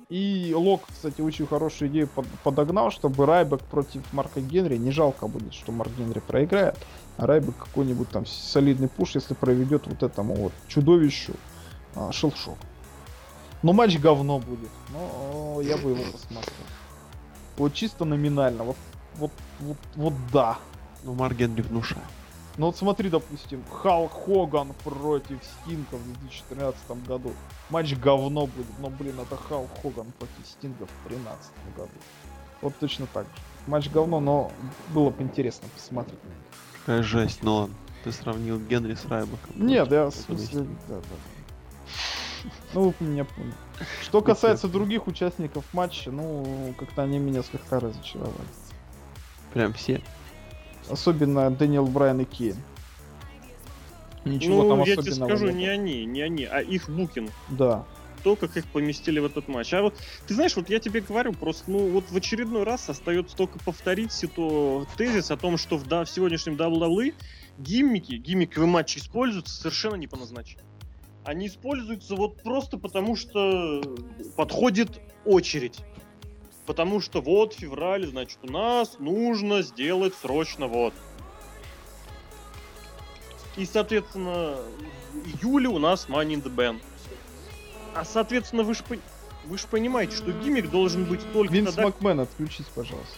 И Лок, кстати, очень хорошую идею под- подогнал, чтобы Райбек против Марка Генри. Не жалко будет, что Марк Генри проиграет. А Райбек какой-нибудь там солидный пуш, если проведет вот этому вот чудовищу а, шелшок. Но матч говно будет. Но я бы его посмотрел. Вот чисто номинально. Вот, вот, вот, вот да. Ну, Марк Генри внушает. Ну вот смотри, допустим, Халк Хоган против Стинга в 2013 году. Матч говно будет, но, блин, это Халк Хоган против Стинга в 2013 году. Вот точно так же. Матч говно, но было бы интересно посмотреть. Какая жесть, ладно. Ты сравнил Генри с Райбеком. Нет, я в смысле... Да, да. Ну, вы меня поняли. Что касается других участников матча, ну, как-то они меня слегка разочаровали. Прям все. Особенно Дэниел Брайан и Кейн. Ничего ну, там я тебе скажу, нет. не они, не они, а их букинг. Да. То, как их поместили в этот матч. А вот, ты знаешь, вот я тебе говорю, просто, ну, вот в очередной раз остается только повторить сито тезис о том, что в, да, в сегодняшнем WWE гиммики, гиммиковые матчи используются совершенно не по назначению. Они используются вот просто потому, что подходит очередь. Потому что вот февраль, значит, у нас нужно сделать срочно вот. И, соответственно, в июле у нас Money in the Bank. А, соответственно, вы же вы ж понимаете, что гиммик должен быть только Винс тогда... Макмен, отключись, пожалуйста.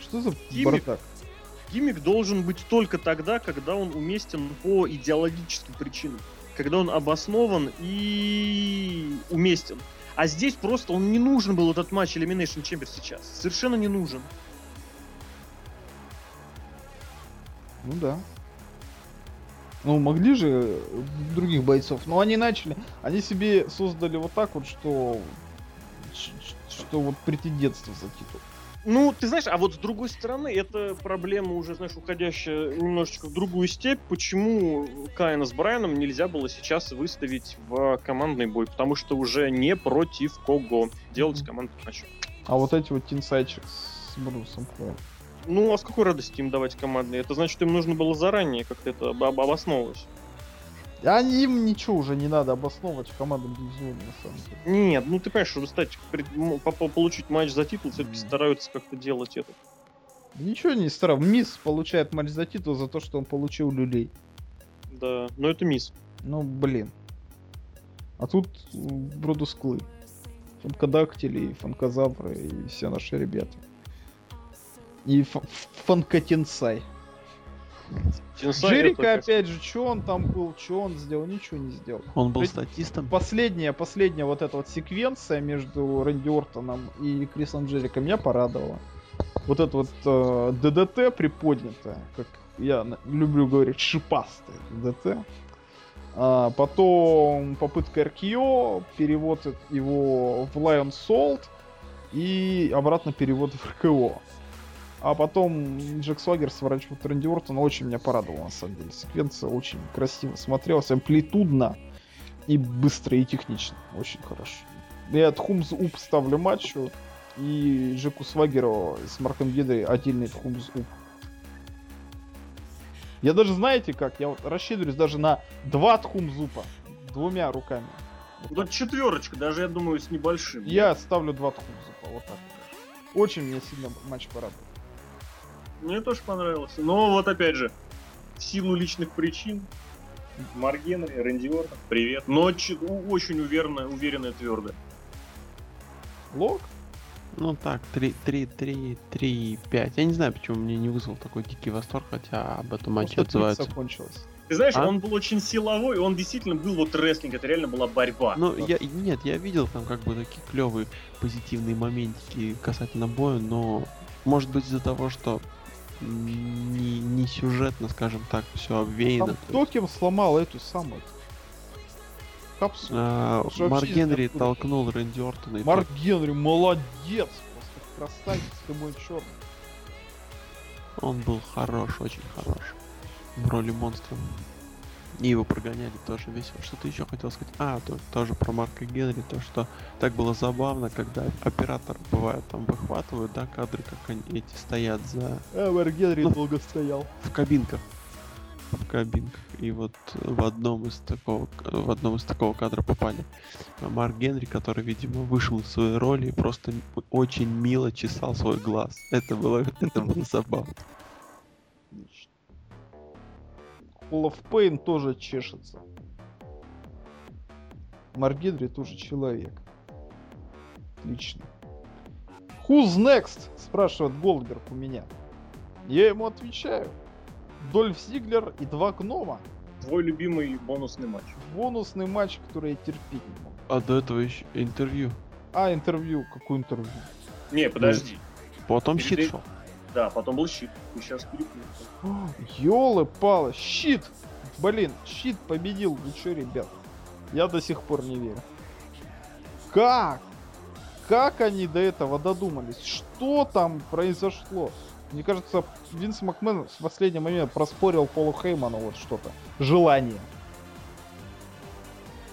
Что за Гиммик. бардак? Гиммик должен быть только тогда, когда он уместен по идеологическим причинам. Когда он обоснован и уместен. А здесь просто он не нужен был этот матч Elimination Chamber сейчас. Совершенно не нужен. Ну да. Ну, могли же других бойцов. Но они начали. Они себе создали вот так вот, что... Что вот претендентство за титул. Ну, ты знаешь, а вот с другой стороны, это проблема уже, знаешь, уходящая немножечко в другую степь. Почему Каина с Брайаном нельзя было сейчас выставить в командный бой? Потому что уже не против кого делать Мгм. командный матч. А вот эти вот тинсайчик с Брусом. Ну, а с какой радости им давать командные? Это значит, им нужно было заранее как-то это об- об- обосновывать. А им ничего уже не надо обосновывать в командном дивизионе, на самом деле. Нет, ну ты понимаешь, чтобы стать, получить матч за титул, все-таки стараются как-то делать это. Ничего не странно. Мисс получает матч за титул за то, что он получил люлей. Да, но это мисс. Ну, блин. А тут м, Бродус Клы. Фанкодактили, фанкозавры и все наши ребята. И фанкотенсай. Джерика, опять же, что он там был, что он сделал, ничего не сделал. Он был Ведь статистом. Последняя, последняя вот эта вот секвенция между Рэнди Ортоном и Крисом Джериком меня порадовала. Вот это вот э, ДДТ приподнятое, как я люблю говорить, шипастое ДДТ. А, потом попытка РКО, перевод его в Lion Salt и обратно перевод в РКО. А потом Джек Свагер сворачивает Рэнди Ортона. Очень меня порадовала, на самом деле. Секвенция очень красиво смотрелась, амплитудно и быстро, и технично. Очень хорошо. Я от Хумз Уп ставлю матчу. И Джеку Свагеру с Марком Гедри отдельный Хумз Уп. Я даже, знаете как, я вот рассчитываюсь даже на два Тхумзупа. Двумя руками. Вот четверочка, даже я думаю, с небольшим. Я ставлю два Тхумзупа. Вот так. Очень мне сильно матч порадовал. Мне тоже понравился. Но вот опять же, в силу личных причин, Марк Генри, Рэнди Ортон, привет. Но ч- очень уверенно, уверенно и твердо. Лог? Ну так, 3, 3, 3, 3, 5. Я не знаю, почему мне не вызвал такой дикий восторг, хотя об этом матче отзываются. пицца кончилась. Ты знаешь, А? он был очень силовой, он действительно был вот рестлинг, это реально была борьба. Ну, Вот. я, нет, я видел там как бы такие клевые позитивные моментики касательно боя, но может быть из-за того, что не, не сюжетно, скажем так, все обвеяно. Там то кто есть, кем сломал эту самую капсулу? а, Марк Генри толкнул Рэнди Ортона и Марк Генри, молодец! Просто красавец, ты мой черный. Он был хорош, очень хорош. В роли монстра. И его прогоняли тоже весело. Что ты еще хотел сказать? А, то, тоже про Марка Генри, то, что так было забавно, когда оператор бывает там выхватывают, да, кадры, как они эти стоят за А, Марк Генри Ну. долго стоял. в кабинках. В кабинках. И вот в одном из такого в одном из такого кадра попали Марк Генри, который, видимо, вышел из своей роли и просто очень мило чесал свой глаз. Это было, это было забавно. Of Pain тоже чешется. Марк Генри тоже человек. Отлично. Who's next? Спрашивает Голдберг у меня. Я ему отвечаю. Дольф Зиглер и два гнома. Твой любимый бонусный матч. Бонусный матч, который я терпеть не могу. А до этого еще интервью. А, интервью. Какое интервью? Не, подожди. Потом Перед щит шел. Да, потом был щит. Ты сейчас перепутал. Ёлы-палы, щит! Блин, щит победил. Вы чё, ребят? Я до сих пор не верю. Как? Как они до этого додумались? Что там произошло? Мне кажется, Винс Макмен в последний момент проспорил Полу Хейману вот что-то. Желание.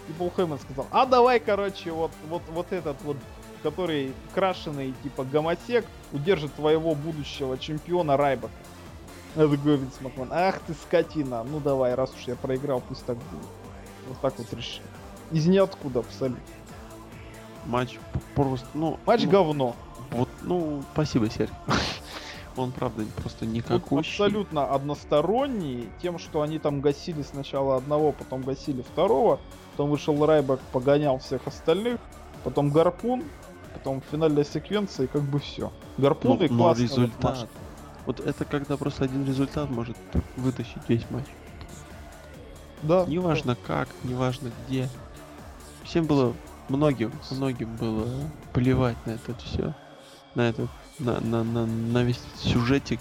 И Пол Хейман сказал, а давай, короче, вот, вот, вот этот вот, который крашеный, типа, гомосек, удержит твоего будущего чемпиона Райбака. Я такой Винс Макмен, ах ты скотина, ну давай, раз уж я проиграл, пусть так будет. Вот так вот решил. Из ниоткуда абсолютно. Матч просто, ну... Матч ну, говно. Вот, ну, спасибо, Серь. Он, правда, просто Тут никакущий. абсолютно односторонний, тем, что они там гасили сначала одного, потом гасили второго, потом вышел Райбак, погонял всех остальных, потом Гарпун, потом финальная секвенция, и как бы все. Ну, и но классный вот результат. матч. Вот это когда просто один результат может вытащить весь матч. Да. Неважно как, неважно где. Всем было, многим, многим было плевать на это все. На этот, на, на, на, на весь сюжетик.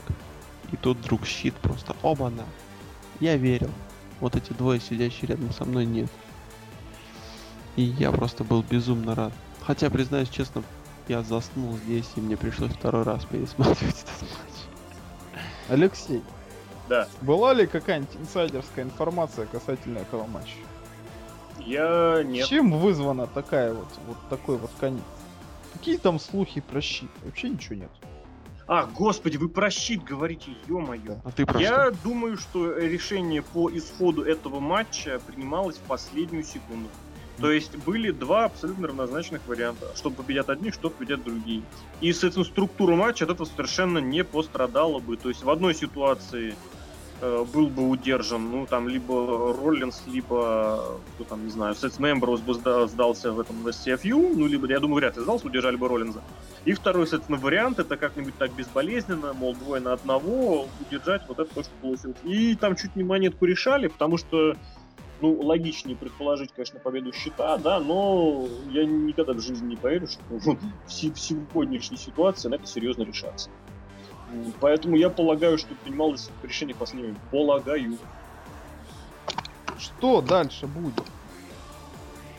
И тут вдруг щит просто оба-на. Я верил. Вот эти двое, сидящие рядом со мной, нет. И я просто был безумно рад. Хотя, признаюсь честно, я заснул здесь, и мне пришлось второй раз пересматривать этот матч. Алексей, Да. была ли какая-нибудь инсайдерская информация касательно этого матча? Я нет. Чем вызвана такая вот, вот такой вот конец? Какие там слухи про щит? Вообще ничего нет. А, господи, вы про щит говорите, ё-моё. А ты про Я что? думаю, что решение по исходу этого матча принималось в последнюю секунду. То есть были два абсолютно равнозначных варианта. Что победят одни, что победят другие. И, соответственно, структура матча от этого совершенно не пострадала бы. То есть в одной ситуации э, был бы удержан, ну, там, либо Роллинс, либо, кто там, не знаю, Сетс Мемброуз бы сда- сдался в этом SCFU, ну, либо, я думаю, вряд ли сдался, удержали бы Роллинза. И второй, соответственно, вариант, это как-нибудь так безболезненно, мол, двое на одного, удержать вот это то, что получилось. И там чуть не монетку решали, потому что, ну, логичнее предположить, конечно, победу счета, да, но я никогда в жизни не поверю, что вот в се- в сегодняшней ситуации на это серьезно решаться. Поэтому я полагаю, что принималось решение последнее. Полагаю. Что дальше будет?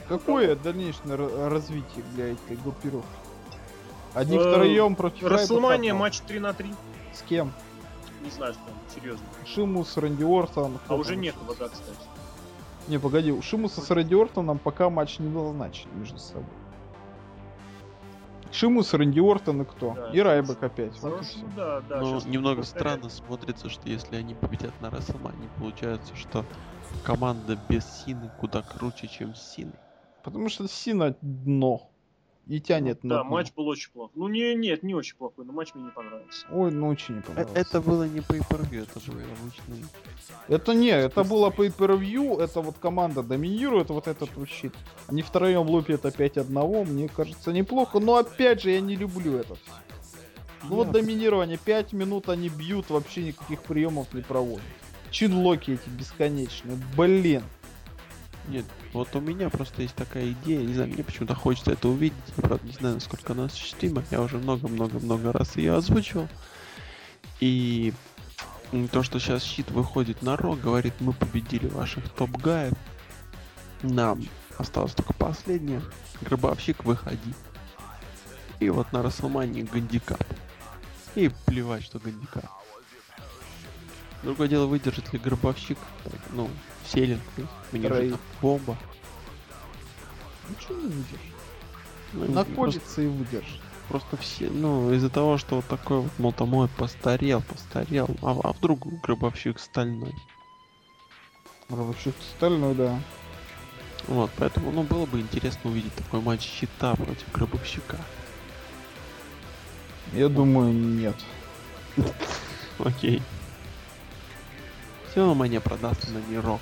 Какое дальнейшее ра- развитие для этой группировки? Одни Э, втроем против Расселмания, матч 3 на 3. С кем? Не знаю, что там, серьезно. Шимус, Рэнди Ортон. А уже нет вода, кстати. Не, погоди, у Шимуса с Рэнди Ортоном пока матч не назначен между собой. Шимус, Рэнди Ортон и кто? Да, и Райбек опять. Вот да, да. Но щас немного повторяю. странно смотрится, что если они победят на Расселмане, получается, что команда без Сины куда круче, чем с Синой. Потому что Сина дно. И тянет на Да, матч был очень плохой. Ну, не, нет, не очень плохой, но матч мне не понравился. Ой, ну очень не Э, понравилось. Это было не по per это был обычный. Это не, это было по per это вот команда доминирует, вот этот вот щит. Они втроем лупят опять одного, мне кажется, неплохо, но опять же я не люблю это все. Ну вот доминирование, 5 минут они бьют, вообще никаких приемов не проводят. Чинлоки эти бесконечные, блин. Нет, вот у меня просто есть такая идея, не знаю, мне почему-то хочется это увидеть, правда, не знаю, насколько она осуществима, я уже много-много-много раз ее озвучивал. И то, что сейчас щит выходит на рог, говорит, мы победили ваших топ-гаев, нам осталось только последнее, гробовщик, выходи. И вот на Расселмании гандикап. И плевать, что гандикап. Другое дело, выдержит ли гробовщик, ну, селинг, мне же бомба. Ничего не выдержишь. Ну, просто, и выдержит. просто все, ну, из-за того, что вот такой вот молотомой постарел, постарел, а, а вдруг гробовщик стальной. Вообще стальной, да. Вот, поэтому, ну, было бы интересно увидеть такой матч щита против гробовщика. Я думаю, нет. Окей. Все мне продастся на не рок.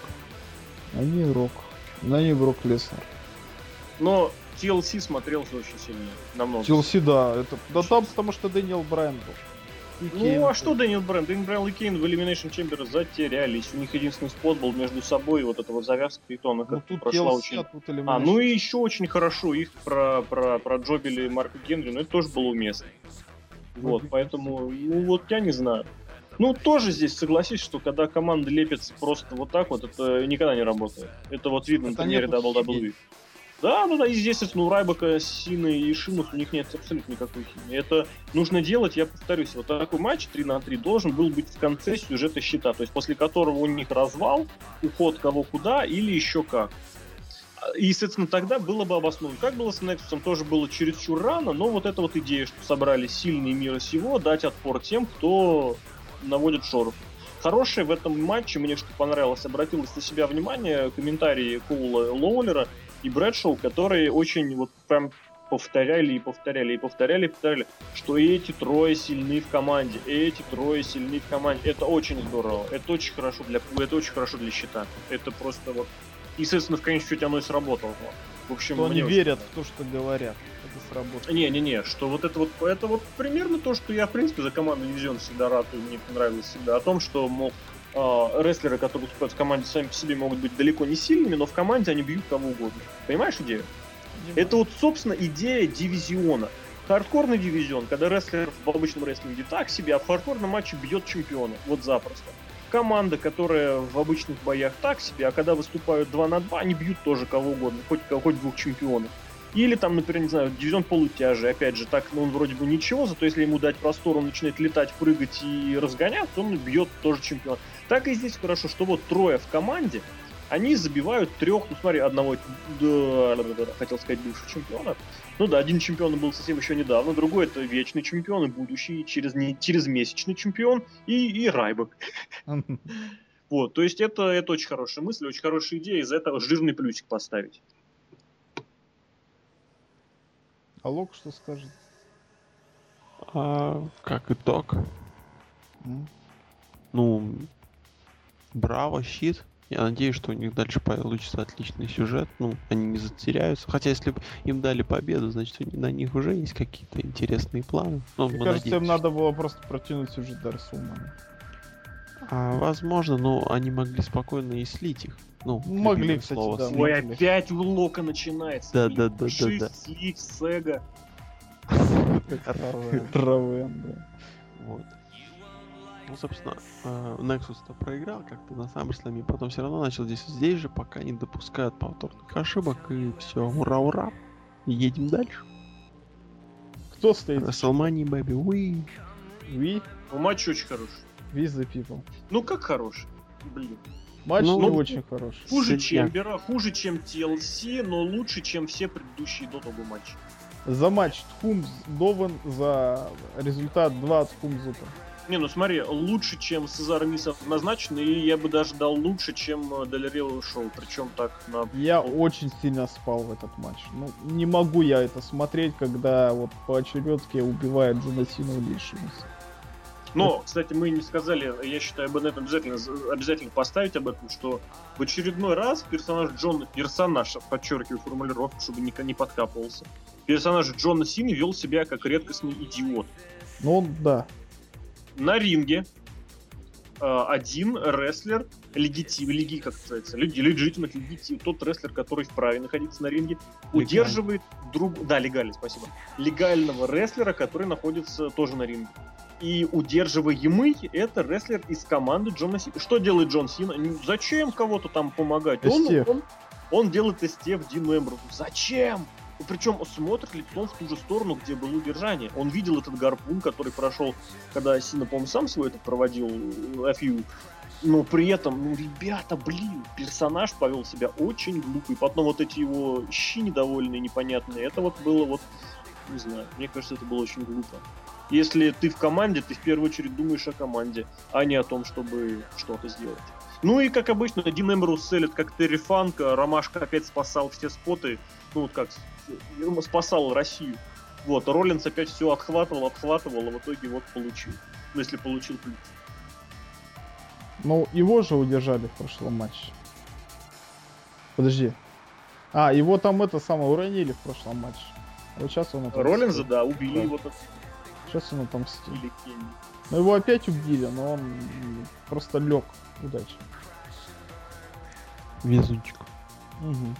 Они рок. На не Брок Леснер. Но TLC смотрелся очень сильно, намного. TLC, да, это... Да там потому что Дэниел Брайан был. И Кейн Ну, а что Дэниел Брэнд? Дэниел Брэнд и Кейн в Elimination Chamber затерялись. У них единственный спот был между собой, вот эта вот завязка Питона, Ну как тут прошла TLC, очень... а тут А, ну и еще очень хорошо их про, про, про Джобили и Марка Генри, но это тоже было уместно. Вот, Мгм. поэтому, ну вот я не знаю. Ну, тоже здесь согласись, что когда команда лепится просто вот так вот, это никогда не работает. Это вот видно Это на примере WWE. Да, ну да, и здесь, ну, Райбака, Сины и Шимус, у них нет абсолютно никакой химии. Это нужно делать, я повторюсь, вот такой матч 3 на 3 должен был быть в конце сюжета щита, то есть после которого у них развал, уход кого куда или еще как. И, соответственно, тогда было бы обосновано. Как было с Nexus, тоже было чересчур рано, но вот эта вот идея, что собрали сильные мира сего, дать отпор тем, кто наводит шоров. Хорошее в этом матче, мне что понравилось, обратилось на себя внимание комментарии Коула Лоулера и Брэдшоу, которые очень вот прям повторяли и повторяли и повторяли и повторяли, что эти трое сильны в команде, эти трое сильны в команде. Это очень здорово, это очень хорошо для, это очень хорошо для счета. Это просто вот и, соответственно, в конечном счете оно и сработало. В общем, Что они верят в то, что говорят. Это сработает. не-не-не, что вот это вот, это вот примерно то, что я, в принципе, за команду Дивизион всегда рад, и мне понравилось всегда. О том, что, мол, а, рестлеры, которые выступают в команде, сами по себе могут быть далеко не сильными, но в команде они бьют кого угодно. Понимаешь идею? Это вот, собственно, идея дивизиона. Хардкорный дивизион, когда рестлер в обычном рестлинге так себе, а в хардкорном матче бьет чемпиона. Вот запросто. Команда, которая в обычных боях так себе, а когда выступают 2 на 2, они бьют тоже кого угодно, хоть, хоть двух чемпионов. Или там, например, не знаю, дивизион полутяжи, опять же, так, ну, он вроде бы ничего, зато если ему дать простор, он начинает летать, прыгать и разгоняться, он бьет тоже чемпион. Так и здесь хорошо, что вот трое в команде, они забивают трех, ну смотри, одного, да, да, да, да, хотел сказать бывших чемпионов. Ну да, один чемпион был совсем еще недавно, другой это вечный чемпион и будущий, через, не, через месячный чемпион и, и Райбок. Вот, то есть это, это очень хорошая мысль, очень хорошая идея, из-за этого жирный плюсик поставить. А Лок что скажет? А как итог, М? ну, браво, щит. Я надеюсь, что у них дальше получится отличный сюжет. Ну, они не затеряются. Хотя, если бы им дали победу, значит, на них уже есть какие-то интересные планы. Ну, Мне кажется, им надеемся. надо было просто протянуть сюжет до Расселмани. А, возможно, но они могли спокойно и слить их. Ну, Ну, могли, кстати, слово да. Ой, опять у Лока начинается. Да, да, да, да, да. слив, Сега. Травен, да. Вот. Ну, собственно, э, Nexus-то проиграл как-то на SummerSlam, и потом все равно начал здесь, здесь же, пока не допускают повторных ошибок, и все, ура-ура. Едем дальше. Кто стоит? WrestleMania, baby, уи. We, Ну, матч очень хороший. we the people. Ну, как хороший? Блин. Матч Ну, не ну, очень хороший. Хуже Средняк. Чембера, хуже, чем TLC, но лучше, чем все предыдущие до того матча. За матч Тхумс Дован, за результат 2 от Тхумзута. Не, ну смотри, лучше, чем Сезар Мисс однозначно, и я бы даже дал лучше, чем э, Дель Рио шоу. Причем так на... Я очень сильно спал в этот матч. Ну, не могу я это смотреть, когда вот по очередке убивает Джона Сина Лишимуса. Но, кстати, мы не сказали, я считаю, об этом обязательно, обязательно поставить об этом, что в очередной раз персонаж Джона, персонаж, подчеркиваю формулировку, чтобы не, не подкапывался, персонаж Джона Сины вел себя как редкостный идиот. Ну, он, да, на ринге э, один рестлер легитим, леги, как называется, легитимных легитим, тот рестлер, который вправе находиться на ринге, удерживает друг, да, легально, спасибо, легального рестлера, который находится тоже на ринге. И удерживаемый это рестлер из команды Джона Сина. Что делает Джон Сина? Зачем кого-то там помогать? Он, он, он делает СТ в Дину Эмбрузу. Зачем? Причем смотрит лицом в ту же сторону, где было удержание. Он видел этот гарпун, который прошел, когда Сина, по-моему, сам свой этот проводил FU. Но при этом, ну, ребята, блин, персонаж повел себя очень глупо. И потом вот эти его щи недовольные, непонятные, это вот было вот, не знаю, мне кажется, это было очень глупо. Если ты в команде, ты в первую очередь думаешь о команде, а не о том, чтобы что-то сделать. Ну и, как обычно, Дин Эмбрус селит как Терри Фанк, Ромашка опять спасал все споты, ну вот как спасал Россию. Вот, Роллинс опять все отхватывал, отхватывал, а в итоге вот получил. Ну, если получил плюс. Ну, его же удержали в прошлом матче. Подожди. А, его там это самое уронили в прошлом матче. Вот сейчас он. Роллинза, да, убили да. его. Сейчас он отомстил. Ну его опять убили, но он просто лег. Удачи. Везунчик. Угу.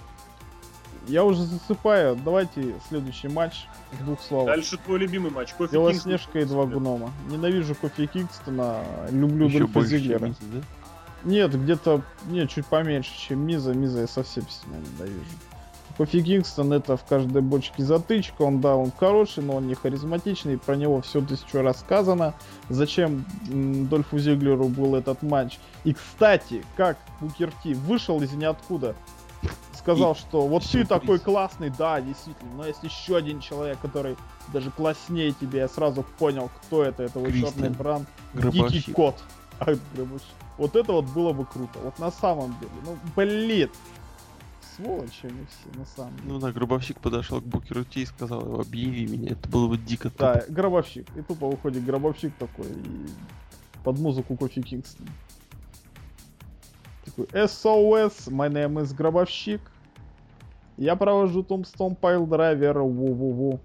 Я уже засыпаю. Давайте следующий матч в двух словах. Дальше твой любимый матч. Кофе Белоснежка и два гнома. Ненавижу Кофе Кингстона, люблю Еще Дольфа Зиглера. Миза, да? Нет, где-то, нет, чуть поменьше, чем Миза. Миза я совсем сильно ненавижу. Кофи Кингстон это в каждой бочке затычка, он да, он хороший, но он не харизматичный, про него все тысячу раз сказано. Зачем Дольфу Зиглеру был этот матч? И кстати, как Букер Ти вышел из ниоткуда, сказал, и что вот ты такой классный, да, действительно, но есть еще один человек, который даже класснее тебе, я сразу понял, кто это, это вот черный бранд, дикий кот. А, вот это вот было бы круто, вот на самом деле, ну, блин, сволочи они все, на самом деле. Ну да, гробовщик подошел к Букеру Ти и сказал его, объяви меня, это было бы дико тупо. Да, гробовщик, и тупо выходит гробовщик такой, и под музыку Кофи Кингстон. Такой, SOS, my name is Гробовщик. Я провожу Томстон Пайл Драйвер, ву-ву-ву.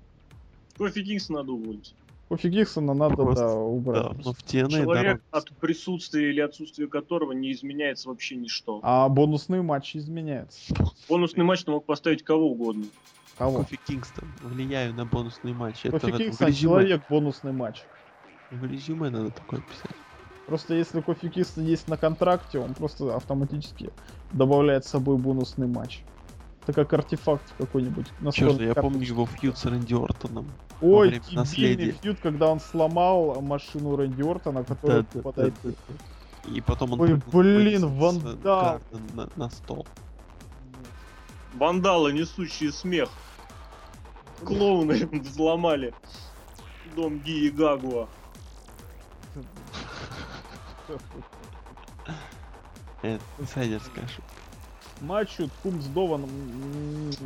Кофи Кингсона надо уволить. Кофи Кингсона надо, Просто, да, убрать. Да, но в TNA Человек, да, от присутствия или отсутствия которого не изменяется вообще ничто. А бонусные матчи изменяются. Бонусный матч ты мог поставить кого угодно. Кого? Кофи Кингстон. Влияю на бонусный матч. Кофи Это Кингстон человек бонусный матч. В резюме надо такое писать. Просто если Кофи Кингстон есть на контракте, он просто автоматически добавляет с собой бонусный матч. Это как артефакт какой-нибудь. Черт, я помню его фьюд с Рэнди Ортоном. Ой, дебильный фьюд, когда он сломал машину Рэнди Ортона, которая да, попадает... Да, да, да. И потом он... Ой, блин, вандал! На, на стол. Вандалы, несущие смех. Клоуны взломали дом Гии Гагуа. Это инсайдерская шутка матчу Тхумсдован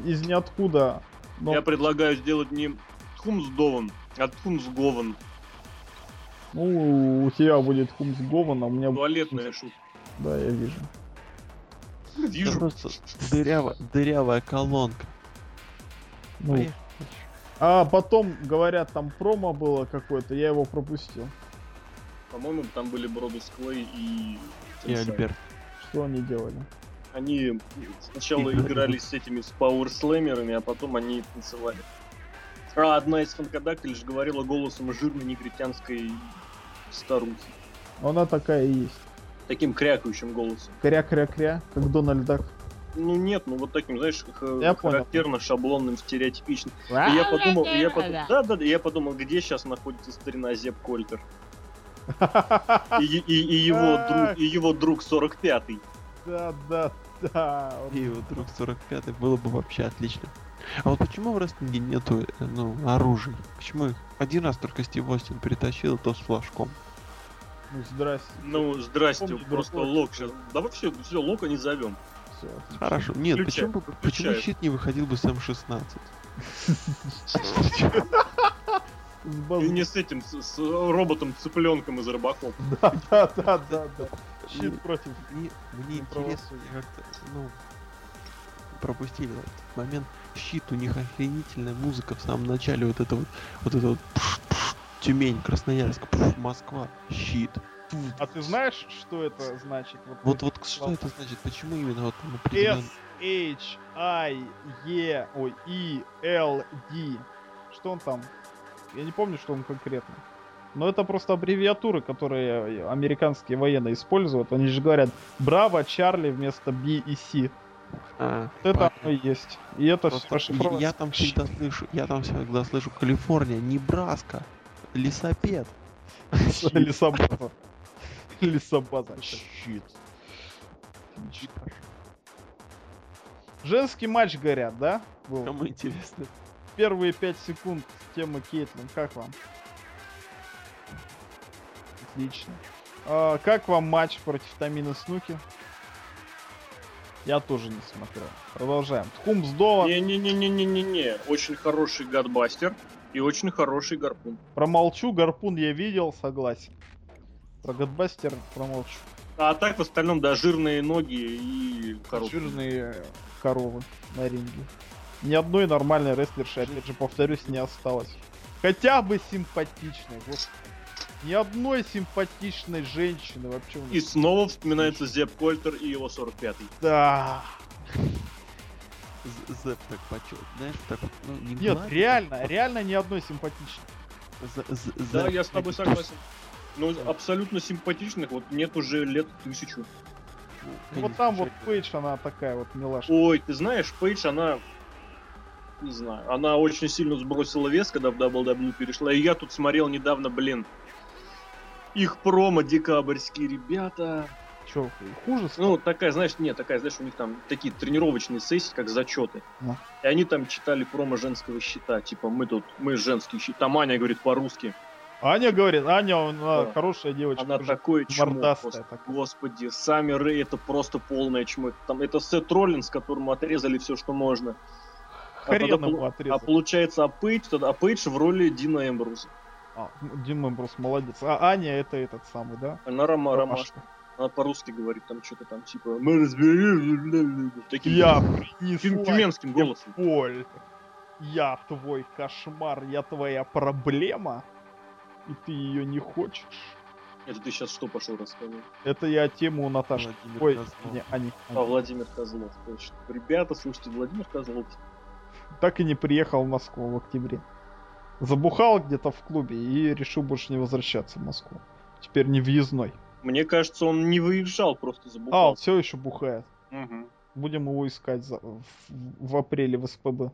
из ниоткуда. Но... Я предлагаю сделать не Тхумсдован, а Тхумсгован. Ну, у тебя будет Тхумсгован, а у меня... Туалетная шутка. Да, я вижу. Вижу. Это просто дырявая, дырявая колонка. Ну. А потом, говорят, там промо было какое-то, я его пропустил. По-моему, там были Бродус Клей и... И Альберт. Что они делали? Они сначала играли с этими с пауэрслэмерами, а потом они танцевали. А одна из фанкадактель же говорила голосом жирной негритянской старухи. Она такая и есть. Таким крякающим голосом. Кря-кря-кря, как Дональд Дак. Ну нет, ну вот таким, знаешь, я характерно понял. шаблонным, стереотипичным. И я подумал, и я подумал, да, да, да, я подумал, где сейчас находится старина Зеп Кольтер. И, и, и его друг, и его друг 45-й да, да, да. И вот друг 45 было бы вообще отлично. А вот почему в рестлинге нету ну, оружия? Почему их один раз только Стив Остин притащил, то с флажком? Ну, здрасте. Ну, здрасте, Помню, просто другой. Лок сейчас. Да вообще, все, Лока не зовем. Отлично. Хорошо. Нет, Включай, почему, бы- почему включаю. щит не выходил бы с М16? С И базы. не с этим, с, с роботом-цыпленком из рыбаков. Да, да, да, да, Щит против. Мне, мне интересно, как-то, ну, пропустили этот момент. Щит, у них охренительная музыка в самом начале, вот это вот, вот это вот пш, пш, Тюмень, Красноярск, пш, Москва, щит. А ты знаешь, что это значит? Вот, эти вот что это значит? Почему именно вот там S определенно- H I E ой E L D. Что он там? Я не помню, что он конкретно. Но это просто аббревиатуры, которые американские военные используют. Они же говорят Браво, Чарли вместо B и C. А, Вот это оно и есть. И это Просто я, я там всегда слышу, я там всегда слышу Калифорния, Небраска, лесопед. Лесобаза. Лесобаза. Щит. Женский матч, говорят, да? Был. Кому интересно? Первые пять секунд темы Кейтлин. Как вам? Отлично. А, как вам матч против Тамины Снуки? Я тоже не смотрел. Продолжаем. Тхум сдова. Не-не-не-не-не-не. Очень хороший гадбастер и очень хороший гарпун. Промолчу. Гарпун я видел, согласен. Про Гадбастер промолчу. А так в остальном, да, жирные ноги и коробки. Жирные коровы на ринге. Ни одной нормальной рестлерши, опять же, повторюсь, не осталось. Хотя бы симпатичной. Вот. Ни одной симпатичной женщины вообще. И снова вспоминается Зеп Кольтер и его 45-й. Да. З- Зэп так почет, знаешь, так вот, ну, не Нет, гладко, реально, реально ни одной симпатичной. З- з- Да, я с тобой согласен. Ну, абсолютно симпатичных вот нет уже лет тысячу. Ну, Вот там вот. Пейдж, она такая вот милашка. Ой, ты знаешь, Пейдж, она... Не знаю, она очень сильно сбросила вес, когда в WWE перешла. И я тут смотрел недавно, блин, их промо декабрьские ребята. Чё, хуже стало? Ну, такая, знаешь, нет, такая, знаешь, у них там такие тренировочные сессии, как зачеты. Ну. И они там читали промо женского щита. Типа, мы тут, мы женский щит. Там Аня говорит по-русски. Аня говорит, Аня, она Да. хорошая девочка. Она такое чмо просто. такая. Господи, сами Рэй это просто полное чмо. Там это Сет Роллинс, которому отрезали все, что можно. Хрен тогда ему полу- отрезал. А получается, а Пейдж, тогда, а Пейдж в роли Дина Эмбруса. А, Дин Мэмбрус молодец. А Аня это этот самый, да? Она Рома, Ромашка. Она по-русски говорит, там что-то там, типа, мы таким Я принесла тюменским голосом. боль. Я твой кошмар, я твоя проблема. И ты ее не хочешь. Это ты сейчас что пошел рассказывать? Это я тему у Наташи. Владимир Ой, Козлов. не, Ани. А, Владимир Козлов, точно. Ребята, слушайте, Владимир Козлов. Так и не приехал в Москву в октябре. Забухал где-то в клубе и решил больше не возвращаться в Москву. Теперь не въездной. Мне кажется, он не выезжал, просто А, он забухал. все еще бухает. Мгм. Будем его искать за- в, в апреле в СПБ.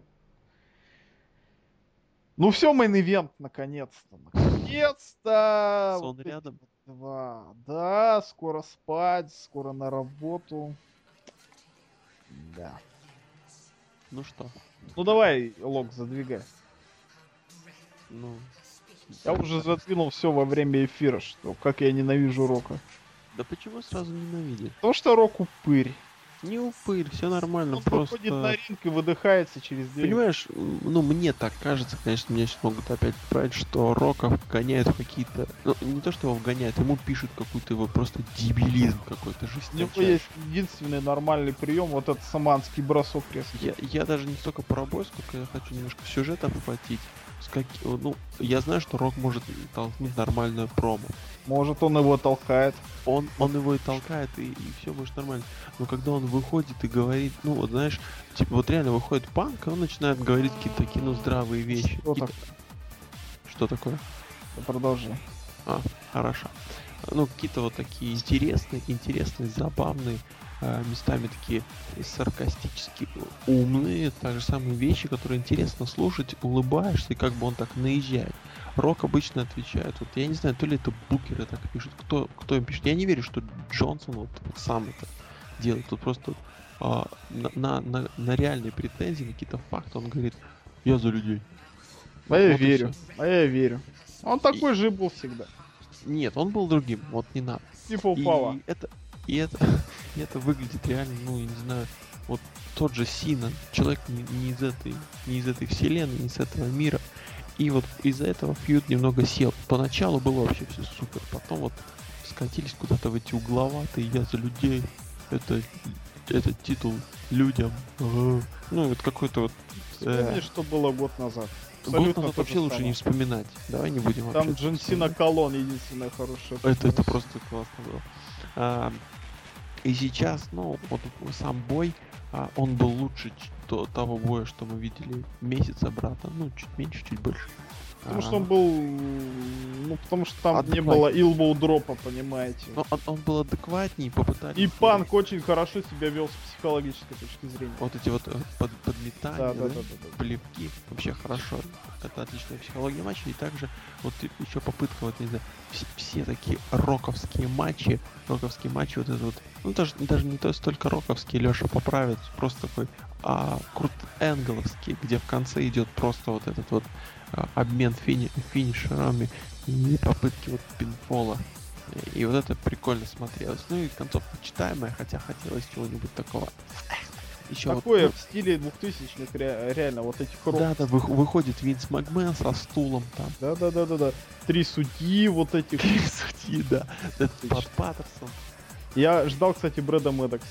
Ну все, main event, наконец-то. Наконец-то! Сон Вот рядом. Два. Да, скоро спать, скоро на работу. Да. Ну что, Ну давай, Лок, задвигай. Ну... Я уже задвинул все во время эфира, что как я ненавижу Рока. Да почему сразу ненавидеть? То, что Рок упырь. Не упырь, все нормально, Он просто... выходит на ринг и выдыхается через день. Понимаешь, ну мне так кажется, конечно, меня сейчас могут опять поправить, что Рока вгоняют в какие-то... Ну, не то, что его вгоняют, ему пишут какой-то его просто дебилизм какой-то У него есть единственный нормальный прием, вот этот саманский бросок резкий. Я, я даже не столько про бой, сколько я хочу немножко сюжет обхватить. С каки- Ну, я знаю, что Рок может толкнуть нормальную промо. Может он его толкает. Он, он его и толкает, и, все может нормально. Но когда он выходит и говорит, ну вот знаешь, типа вот реально выходит панк, и он начинает говорить какие-то такие, ну, здравые вещи. Что, так, Что такое? продолжи. А, хорошо. Ну, какие-то вот такие интересные, интересные, забавные, э, местами такие саркастически умные, так же самые вещи, которые интересно слушать, улыбаешься, и как бы он так наезжает. Рок обычно отвечает, вот я не знаю, то ли это букеры так пишут, кто, кто им пишет. Я не верю, что Джонсон вот, вот сам это делает. Тут просто а, на, на, на, реальные претензии, на какие-то факты он говорит, я за людей. А я Вот верю. А я верю. Он такой же и был всегда. Нет, он был другим, вот не надо. Типа упала. И это, и это, и это выглядит реально, ну, я не знаю, вот тот же Сина, человек не, не из этой, не из этой вселенной, не из этого мира. И вот из-за этого фьюд немного сел. Поначалу было вообще все супер, потом вот скатились куда-то в эти угловатые, я за людей, это, это титул людям. Ага. Ну, вот какой-то вот... э, Вспомни, что было год назад. год Абсолютно назад то вообще лучше не вспоминать. Давай не будем Там Джон Сина. Колон единственная хорошая. Это, это просто классно было. А, и сейчас, ну, вот сам бой, а, он был лучше того боя, что мы видели месяц обратно. Ну, чуть меньше, чуть больше. Потому А, что он был... Ну, потому что там не Адекватней. было илбоу дропа, понимаете. ну, он, он был адекватней, попытались... И ну, Панк очень хорошо себя вел с психологической точки зрения. Вот эти вот э, под, подметания, да, да, да, да, да. плевки, вообще хорошо. Это отличная психология матча. И также вот еще попытка, вот не знаю, все, все такие роковские матчи, роковские матчи, вот это вот, ну даже, даже не то столько роковские, Леша поправит, просто такой а, крут энгловский, где в конце идет просто вот этот вот а, обмен фини, финишерами и попытки вот пинфола. И вот это прикольно смотрелось. Ну и концовка читаемая, хотя хотелось чего-нибудь такого. Еще Такое в стиле 2000-х ре- реально, вот этих рок. да, да, вы- выходит Винс Макмен со стулом там. Да, да, да, да, да. Три судьи вот этих. Три судьи, да. Пат Паттерсон. Я ждал, кстати, Брэда Мэддокса,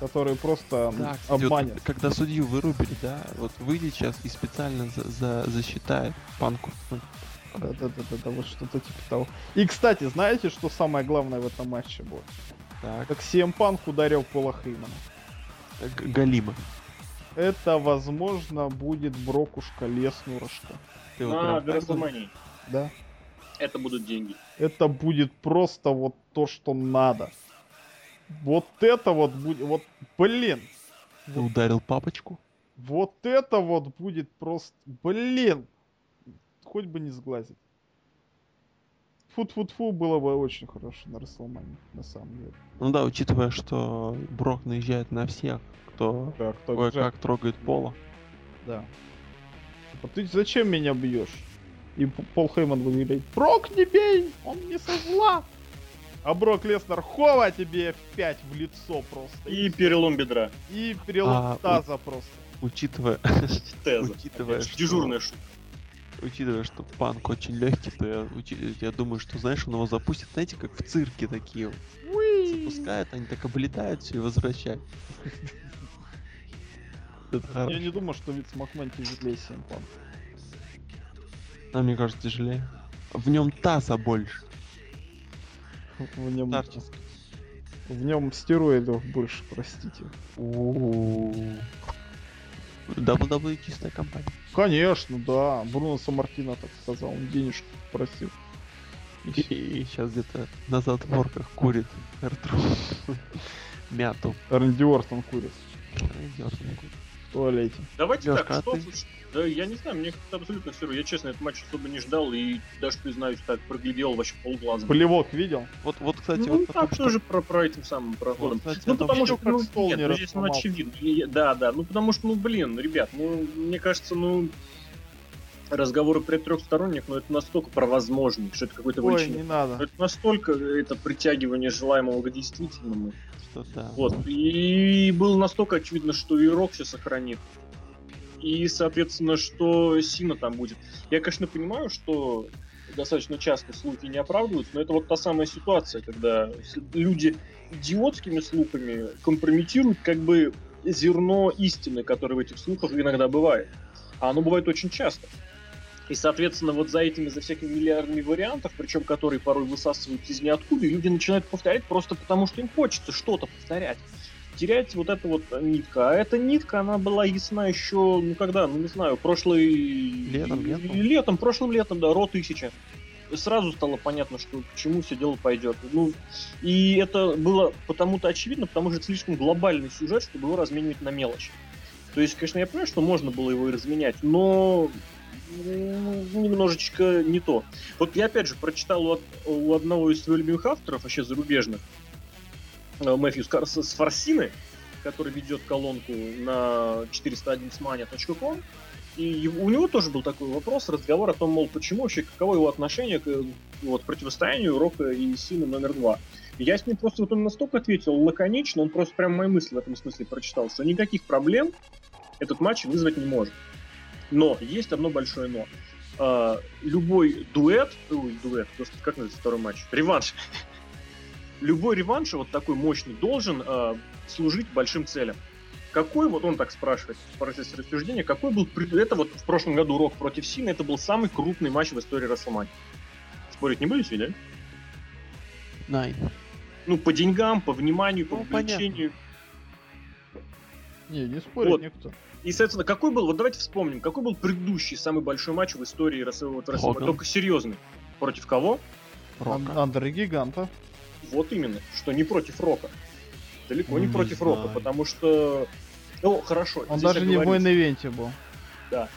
который просто Да, кстати, вот обманет. когда судью вырубили, да, вот выйдет сейчас и специально за, за- засчитает панку. Да, да, да, да, да, вот что-то типа того. И, кстати, знаете, что самое главное в этом матче было? Так, Как CM Punk ударил Пола Хеймана. Галима. Это, возможно, будет Брокушка Леснурушка. Ты На? Гросомании. Да. Это будут деньги. Это будет просто вот то, что надо. Вот это вот будет... Вот, блин. Ты ударил папочку? Вот это вот будет просто... Блин. Хоть бы не сглазить. Фу-фу-фу было бы очень хорошо на Расселмане, на самом деле. Ну да, учитывая, что Брок наезжает на всех, кто Да, кто кое-как трогает пола. Да. Типа, ты зачем меня бьешь? И Пол Хейман говорить, Брок не бей, он не со зла. А Брок Леснер, хова тебе в 5 в лицо просто. И перелом бедра. И перелом А, таза просто. Учитывая, Теза. Учитывая, что- Дежурная шутка. Учитывая, что панк очень легкий, то я, я думаю, что, знаешь, он его запустит, знаете, как в цирке такие вот. Запускают, они так облетают все и возвращают. Я не думаю, что Виц Макмен тяжелее Punk. А мне кажется, тяжелее. В нем таза больше. В нем, Старческий. в нем стероидов больше, простите. WWE чистая компания. Конечно, да. Бруно Самартино так сказал, он денежку просил. И сейчас где-то на затворках курит Эртру. Мяту. Рэнди Ортон курит Идёт он курит. Туалете. Давайте Лёшка, так, а что ты? Да я не знаю, мне как-то абсолютно все равно. Я честно этот матч особо не ждал и даже, признаюсь, так проглядел вообще полглаза. Плевок видел? Вот, вот, кстати, Ну, вот так что- тоже про, про этим самым вот, проходом. кстати, Ну, потому что, как ну, стол нет, не ну, здесь ну, рассломался? очевидно. И- Да, да, ну, потому что, ну, блин, ребят, ну, мне кажется, ну, разговоры при трехсторонних, ну, это настолько про возможность, что это какой-то Ой, не надо. Это настолько это притягивание желаемого к действительному. Что да. Вот. И было настолько очевидно, что и Рокси сохранит. И, соответственно, что Сина там будет. Я, конечно, понимаю, что достаточно часто слухи не оправдываются, но это вот та самая ситуация, когда люди идиотскими слухами компрометируют как бы зерно истины, которое в этих слухах иногда бывает. А оно бывает очень часто. И, соответственно, вот за этими, за всякими миллиардами вариантов, причем которые порой высасываются из ниоткуда, люди начинают повторять просто потому, что им хочется что-то повторять. Терять вот эту вот нитка. А эта нитка, она была ясна еще, ну когда, ну не знаю, прошлый... Летом, по-моему? Летом, прошлым летом, да, Ро 1000. Сразу стало понятно, что к чему все дело пойдет. Ну, и это было потому-то очевидно, потому что это слишком глобальный сюжет, чтобы его разменивать на мелочи. То есть, конечно, я понимаю, что можно было его и разменять, но немножечко не то. Вот я опять же прочитал у, у одного из своих любимых авторов, вообще зарубежных, э, Мэфью с Форсины, который ведет колонку на 411mania.com, И у него тоже был такой вопрос, разговор о том, мол, почему вообще, каково его отношение к вот, противостоянию Рока и Сина номер два. Я с ним просто, вот он настолько ответил лаконично, он просто прям мои мысли в этом смысле прочитал, что никаких проблем этот матч вызвать не может. Но есть одно большое но. Uh, любой дуэт, ой, дуэт, просто как называется второй матч? Реванш. любой реванш вот такой мощный должен uh, служить большим целям. Какой, вот он так спрашивает в процессе рассуждения, какой был, это вот в прошлом году Рок против Сина, это был самый крупный матч в истории Расселмани. Спорить не будете, да? Nein. Ну, по деньгам, по вниманию, по ну, вовлечению. Не, не спорит вот. никто. И, соответственно, какой был, вот давайте вспомним, какой был предыдущий самый большой матч в истории Рестлмании, вот, только серьезный. Против кого? Рока. Андре Гиганта. Вот именно, что не против Рока. Далеко не, не против знаю. Рока, потому что... Ну, хорошо. Он даже не в main event е был. Да.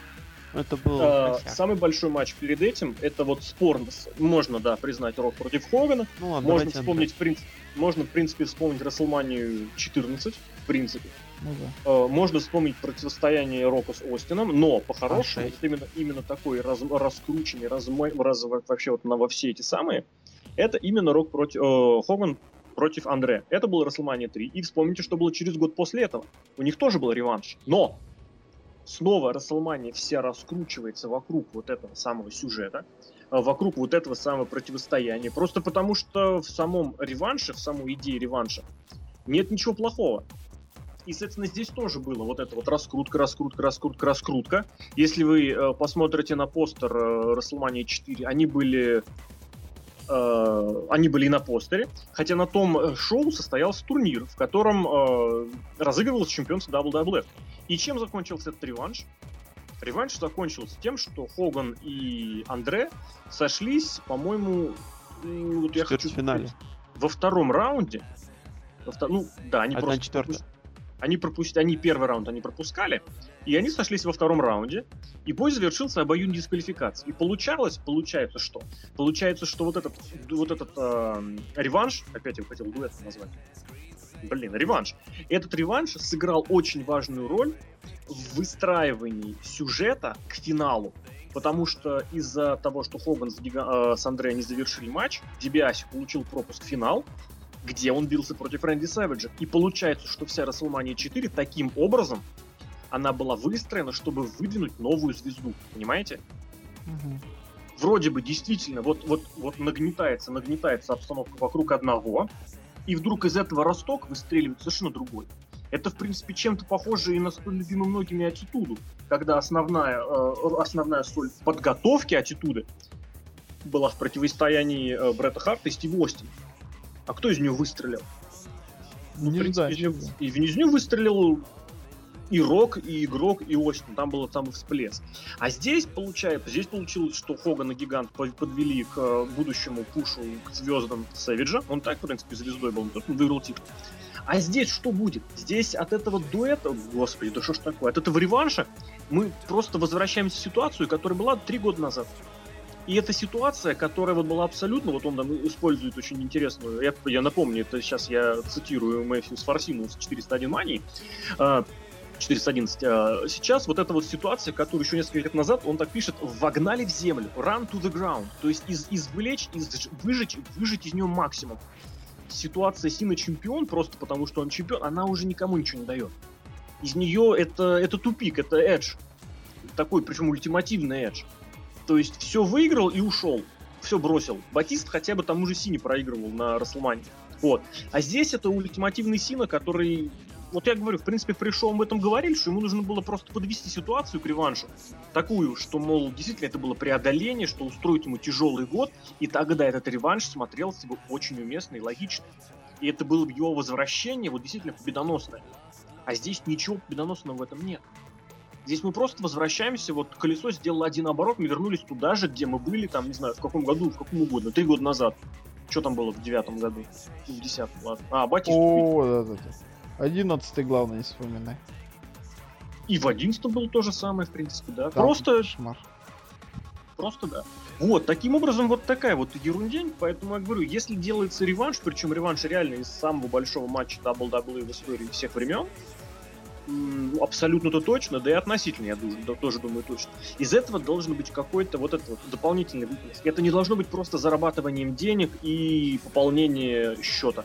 Это был а, самый большой матч перед этим, это вот спор, можно, да, признать Рок против Хогана. Ну, ладно, можно вспомнить, в принципе, можно, в принципе, вспомнить Расселманию 14, в принципе. Ну, да. а, можно вспомнить противостояние Рока с Остином, но по-хорошему, а именно, именно такой раз, раскрученный, размай, раз, вообще вот на, во все эти самые, это именно Рок против, э, Хоган против Андре. Это был Расселмания 3. И вспомните, что было через год после этого. У них тоже был реванш. Но снова Расселмания вся раскручивается вокруг вот этого самого сюжета, э, вокруг вот этого самого противостояния. Просто потому, что в самом реванше, в самой идее реванша нет ничего плохого. И, соответственно, здесь тоже было вот это вот раскрутка, раскрутка, раскрутка, раскрутка. Если вы э, посмотрите на постер э, WrestleMania 4, они были э, они были и на постере, хотя на том э, шоу состоялся турнир, в котором э, разыгрывалось чемпионство WWF. И чем закончился этот реванш? Реванш закончился тем, что Хоган и Андре сошлись, по-моему, вот я хочу финале. во втором раунде. Во втор... Ну, да, они Одна просто они пропустили, они первый раунд они пропускали, и они сошлись во втором раунде, и бой завершился обоюдной дисквалификацией. И получалось, получается что? Получается, что вот этот, вот этот э, реванш, опять я хотел дуэт назвать, блин, реванш. Этот реванш сыграл очень важную роль в выстраивании сюжета к финалу. Потому что из-за того, что Хоган с, Гига... э, с Андре не завершили матч, Дебиаси получил пропуск в финал, где он бился против Рэнди Сэвиджа. И получается, что вся WrestleMania 4 таким образом она была выстроена, чтобы выдвинуть новую звезду. Понимаете? Угу. Вроде бы действительно вот, вот, вот нагнетается, нагнетается обстановка вокруг одного, и вдруг из этого росток выстреливает совершенно другой. Это, в принципе, чем-то похоже и на столь любимую многими аттитуду, когда основная, э, основная соль подготовки аттитуды была в противостоянии э, Бретта Харта и Стива Остина. А кто из нее выстрелил? Ну, не в принципе, знаю, и в нее выстрелил и Рок, и Игрок, и Остин. Там был самый всплеск. А здесь, получается, здесь получилось, что Хоган и Гигант подвели к э, будущему пушу к звездам Сэвиджа. Он так, в принципе, звездой был, он выиграл титул. А здесь что будет? Здесь от этого дуэта, господи, да что ж такое, от этого реванша мы просто возвращаемся в ситуацию, которая была три года назад. И эта ситуация, которая вот была абсолютно, вот он там использует очень интересную, я, я напомню, это сейчас я цитирую Мэфьюс Фарсину с 401 мании, 411. А, сейчас вот эта вот ситуация, которую еще несколько лет назад, он так пишет, вогнали в землю, run to the ground, то есть из, извлечь, из, выжить, выжить из нее максимум. Ситуация Сина чемпион, просто потому что он чемпион, она уже никому ничего не дает. Из нее это, это тупик, это эдж. Такой, причем ультимативный эдж. То есть все выиграл и ушел. Все бросил. Батист хотя бы тому же Сине проигрывал на Расселмане. Вот. А здесь это ультимативный Сина, который вот я говорю, в принципе, при шоу об этом говорили, что ему нужно было просто подвести ситуацию к реваншу. Такую, что, мол, действительно это было преодоление, что устроить ему тяжелый год, и тогда этот реванш смотрелся бы очень уместно и логично. И это было бы его возвращение, вот действительно победоносное. А здесь ничего победоносного в этом нет. Здесь мы просто возвращаемся, вот колесо сделало один оборот, мы вернулись туда же, где мы были, там, не знаю, в каком году, в каком угодно, три года назад. Что там было в девятом году? В десятом, ладно. А, Батист. О, да, да, да. Одиннадцатый, главное, не вспоминай. И в одиннадцатом было то же самое, в принципе, да. Там просто... Кошмар. Просто да. Вот, таким образом, вот такая вот ерундень. Поэтому я говорю, если делается реванш, причем реванш реально из самого большого матча WWE в истории всех времен, абсолютно-то точно, да и относительно, я думаю, да, тоже думаю точно. Из этого должен быть какой-то вот этот вот дополнительный выплеск. Это не должно быть просто зарабатыванием денег и пополнение счета.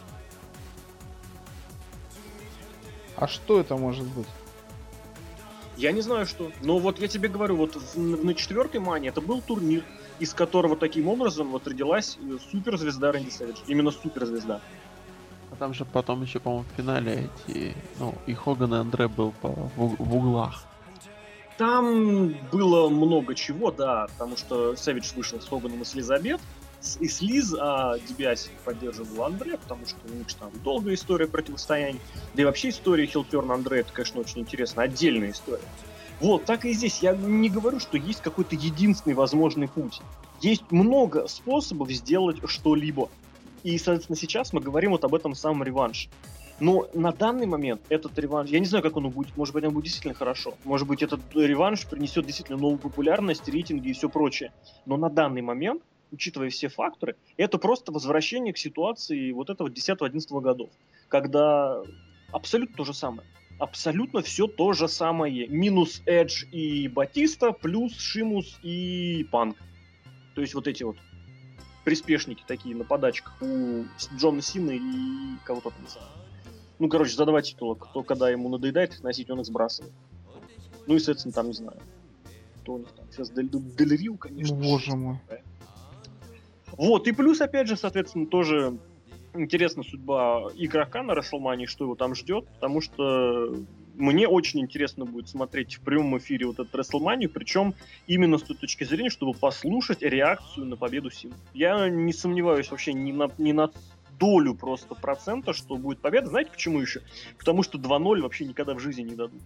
А что это может быть? Я не знаю что. Но вот я тебе говорю, вот в- на четвертой мане это был турнир, из которого таким образом вот родилась э, суперзвезда Рэнди Сэвидж. Именно суперзвезда. Там же потом еще, по-моему, в финале эти, ну, и Хоган и Андре был по, в, в углах. Там было много чего, да, потому что Сэвидж вышел с Хоганом и с и с Лиз, а Дибиаси поддерживал Андре, потому что у них там долгая история противостояний. Да и вообще история Хилтерн Андре, это, конечно, очень интересно, отдельная история. Вот, так и здесь. Я не говорю, что есть какой-то единственный возможный путь. Есть много способов сделать что-либо. И, соответственно, сейчас мы говорим вот об этом самом реванше. Но на данный момент этот реванш, я не знаю, как он будет, может быть, он будет действительно хорошо. Может быть, этот реванш принесет действительно новую популярность, рейтинги и все прочее. Но на данный момент, учитывая все факторы, это просто возвращение к ситуации вот этого 10-11 годов, когда абсолютно то же самое. Абсолютно все то же самое. Минус Эдж и Батиста, плюс Шимус и Панк. То есть вот эти вот приспешники такие на подачках у Джона Сина и кого-то там. Ну, короче, задавать титулы. Кто когда ему надоедает их носить, он их сбрасывает. Ну и, соответственно, там, не знаю. Кто у них там? Сейчас Дель, Дель Рио, конечно. Боже мой. Вот, и плюс, опять же, соответственно, тоже интересна судьба игрока на WrestleMania, что его там ждет, потому что мне очень интересно будет смотреть в прямом эфире вот этот WrestleMania, причем именно с той точки зрения, чтобы послушать реакцию на победу Сина. Я не сомневаюсь вообще ни на, ни на долю просто процента, что будет победа. Знаете почему еще? Потому что 2-0 вообще никогда в жизни не дадут.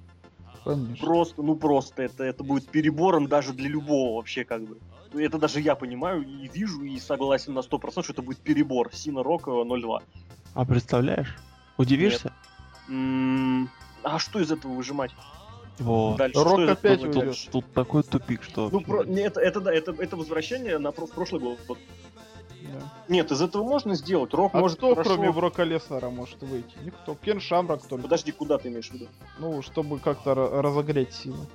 Конечно. Просто, ну просто, это, это будет перебором даже для любого вообще как бы. Это даже я понимаю и вижу, и согласен на 100%, что это будет перебор. Сина Рока 0-2. А представляешь? Удивишься? М, А что из этого выжимать? Вот. Дальше, Рок что опять выжимать? Тут, уйдет. тут такой тупик, что... Ну, про- не, это, это да, это, это возвращение на про- в прошлый год. Вот. Да. Нет, из этого можно сделать. Рок А может кто, хорошо- кроме Брока Леснера, может выйти? Никто. Кен Шамрак только. Подожди, куда ты имеешь в виду? Ну, чтобы как-то ра- разогреть силу.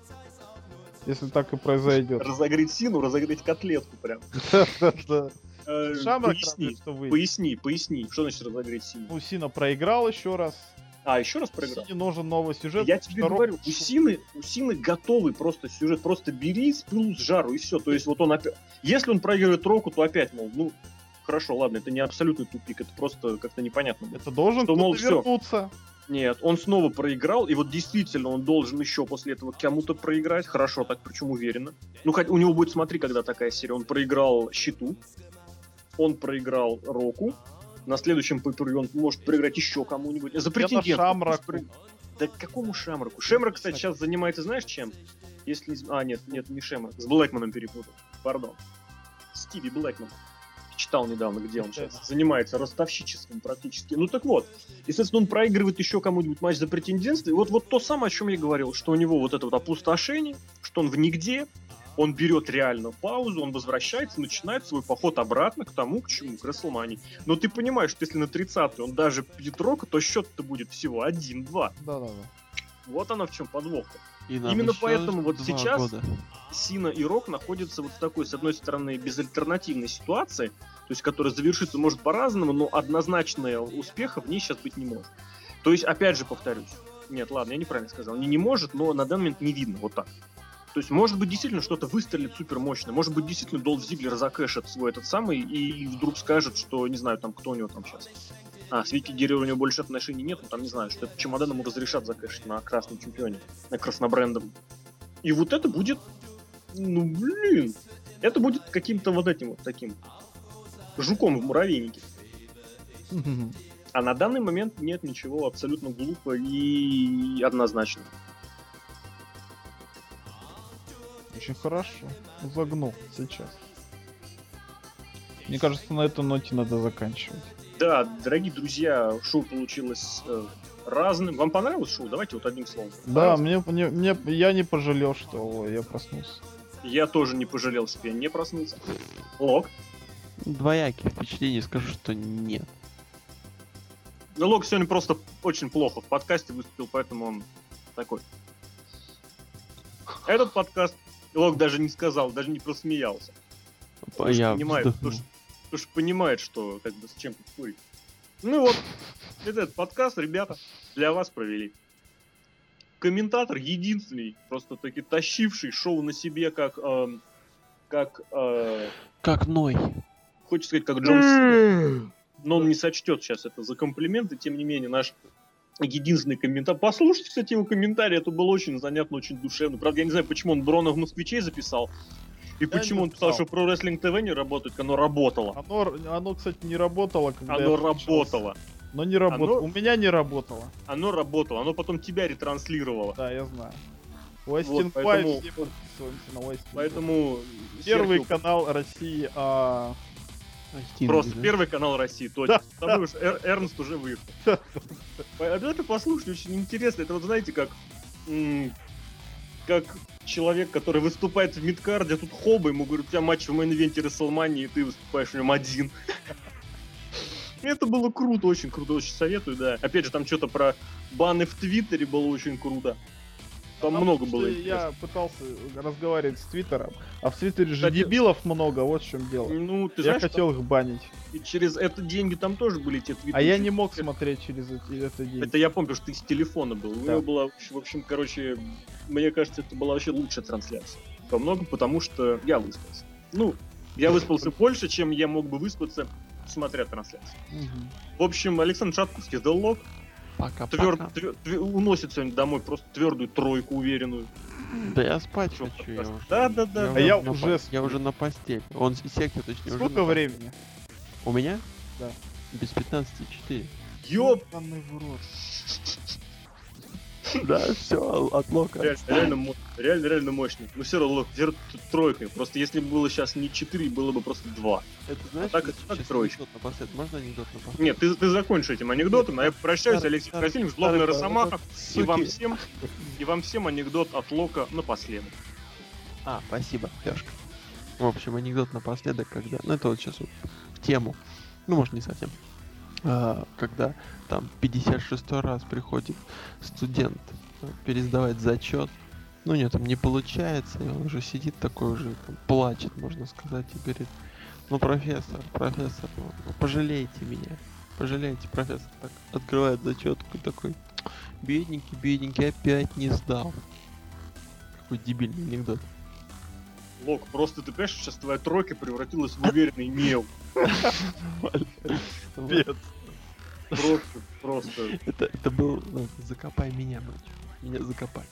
Если так и произойдет. Разогреть Сину, разогреть котлетку прям. Да-да-да. Э, Шамрак поясни, поясни, поясни. Что значит разогреть Сину? Ну, Сина проиграл еще раз. А, еще раз проиграл? Сине нужен новый сюжет. Я тебе что Рок говорю, у. Сины, у Сины готовый просто сюжет. Просто бери с пылу с жару и все. То есть вот он опять... Если он проигрывает Року, то опять, мол, ну, хорошо, ладно, это не абсолютный тупик, это просто как-то непонятно. Это должен Что, мол, вернуться. Нет, он снова проиграл, и вот действительно он должен еще после этого кому-то проиграть. Хорошо, так причем уверенно. Ну, хоть у него будет, смотри, когда такая серия. Он проиграл Щиту, он проиграл Року, на следующем пейпервью он может проиграть еще кому-нибудь. За претендента. Шамраку. Да к какому Шамраку? Шемрак, кстати, сейчас занимается, знаешь, чем? Если... А, нет, нет, не Шемрак. С Блэкманом перепутал. Пардон. Стиви Блэкман. Читал недавно, где он сейчас. Занимается ростовщичеством практически. Ну так вот. И, соответственно, он проигрывает еще кому-нибудь матч за претендентство. И вот, вот то самое, о чем я говорил, что у него вот это вот опустошение, что он в нигде, он берет реально паузу, он возвращается, начинает свой поход обратно к тому, к чему, к Расселмани. Но ты понимаешь, что если на 30 он даже пьет рока, то счет-то будет всего 1-2. Да-да-да. Вот оно в чем подвох-то. И Именно поэтому вот сейчас- года. Сина и Рок находятся вот в такой, с одной стороны, безальтернативной ситуации, то есть которая завершится может по-разному, но однозначного успеха в ней сейчас быть не может. То есть, опять же, повторюсь, нет, ладно, я неправильно сказал, не не может, но на данный момент не видно, вот так. То есть, может быть, действительно что-то выстрелит супер мощно, может быть, действительно Долф Зиглер закэшит свой этот самый и вдруг скажет, что, не знаю, там, кто у него там сейчас. А, с Вики Геррера у него больше отношений нет, но там, не знаю, что этот чемодан ему разрешат закэшить на красном чемпионе, на краснобрендовом. И вот это будет ну, блин. Это будет каким-то вот этим вот таким жуком в муравейнике. А на данный момент нет ничего абсолютно глупо и однозначно. Очень хорошо. Загнул сейчас. Мне кажется, на этой ноте надо заканчивать. Да, дорогие друзья, шоу получилось э, разным. Вам понравилось шоу? Давайте вот одним словом. Да, мне, мне, мне- я не пожалел, что я проснулся. Я тоже не пожалел, что я не проснулся. Лок. Двоякие впечатления, скажу, что нет. Ну, Лок сегодня просто очень плохо в подкасте выступил, поэтому он Такой. Этот подкаст Лок даже не сказал, даже не просмеялся. Потому что Я понимает, потому что, потому что понимает, что как бы с чем тут спорить. Ну вот, этот подкаст, ребята, для вас провели. Комментатор единственный, просто таки тащивший шоу на себе, как, эм, как, э, Как Ной. хочется сказать, как Джон Сина. но он не сочтет сейчас это за комплимент, и тем не менее наш единственный комментарий. Послушайте, кстати, его комментарий, это было очень занятно, очень душевно. Правда, я не знаю, почему он Брона в москвичей записал, и почему он писал, что про Wrestling TV не работает, оно работало. Оно, оно, кстати, не работало, когда Оно работало. Но не работало. Оно- У меня не работало. Оно работало. Оно потом тебя ретранслировало. Да, я знаю. Остин Вот, поэтому- Пайп, все подписываемся на Остин Поэтому... Первый Серхио, канал России, а... Астин, Просто да? первый канал России, точно. Потому что Эр- Эрнст уже выехал. По- Обязательно послушайте, очень интересно. Это вот знаете, как... м, Как человек, который выступает в мидкарде, а тут хоба, ему говорят, у тебя матч в мейн-ивенте Расселмании, и ты выступаешь в нем один. Это было круто, очень круто, очень советую, да. Опять же, там что-то про баны в Твиттере было очень круто. Там А много потому было. Я пытался разговаривать с Твиттером, а в Твиттере же Кстати- дебилов много, вот в чем дело. Ну, ты Я знаешь, хотел их банить. там и через это деньги там тоже были те твиты. А я не мог смотреть через эти, это день. Это я помню, потому что ты с телефона был. У Да. него была, в общем, короче, мне кажется, это была вообще лучшая трансляция. Во многом потому, что я выспался. Ну, я выспался больше, чем я мог бы выспаться, смотря трансляцию. Мгм. В общем, Александр Шатковский сдал лог, Пока, твер- пока. твер- твер- уносит сегодня домой просто твердую тройку уверенную. Да я спать Чё, хочу. Я уже, Да, да, да. А я на уже Я уже на постель. Он с- секте, точнее, уже Сколько на времени? У меня? Да. Без 15,4. Ёп! Ёбаный в рот. Да, все, от лока. Реально, реально, мо- реально, реально мощный. Ну все равно, вер- тройкой. Просто если бы было сейчас не 4, было бы просто 2. Это знаешь, так- вот так троечка. напоследок. Можно анекдот напоследок? Нет, ты, ты закончишь этим анекдотом, а я прощаюсь, Алексей злобная старый Росомаха. И вам всем, и вам всем анекдот от Лока напоследок. А, спасибо, Лешка. В общем, анекдот напоследок, когда... Ну, это вот сейчас вот в тему. Ну, может, не совсем. А, когда там 56 раз приходит студент пересдавать зачет, ну, него там не получается, и он уже сидит такой уже, там, плачет, можно сказать, и говорит, ну, профессор, профессор, ну, ну, пожалейте меня, пожалейте, профессор. Так, открывает зачетку такой, бедненький, бедненький, опять не сдал. Какой дебильный анекдот. Лок, просто ты понимаешь, сейчас твоя тройка превратилась в уверенный мел. Пец. Просто, просто. Это, это был, ну, закопай меня ночью. Меня закопали.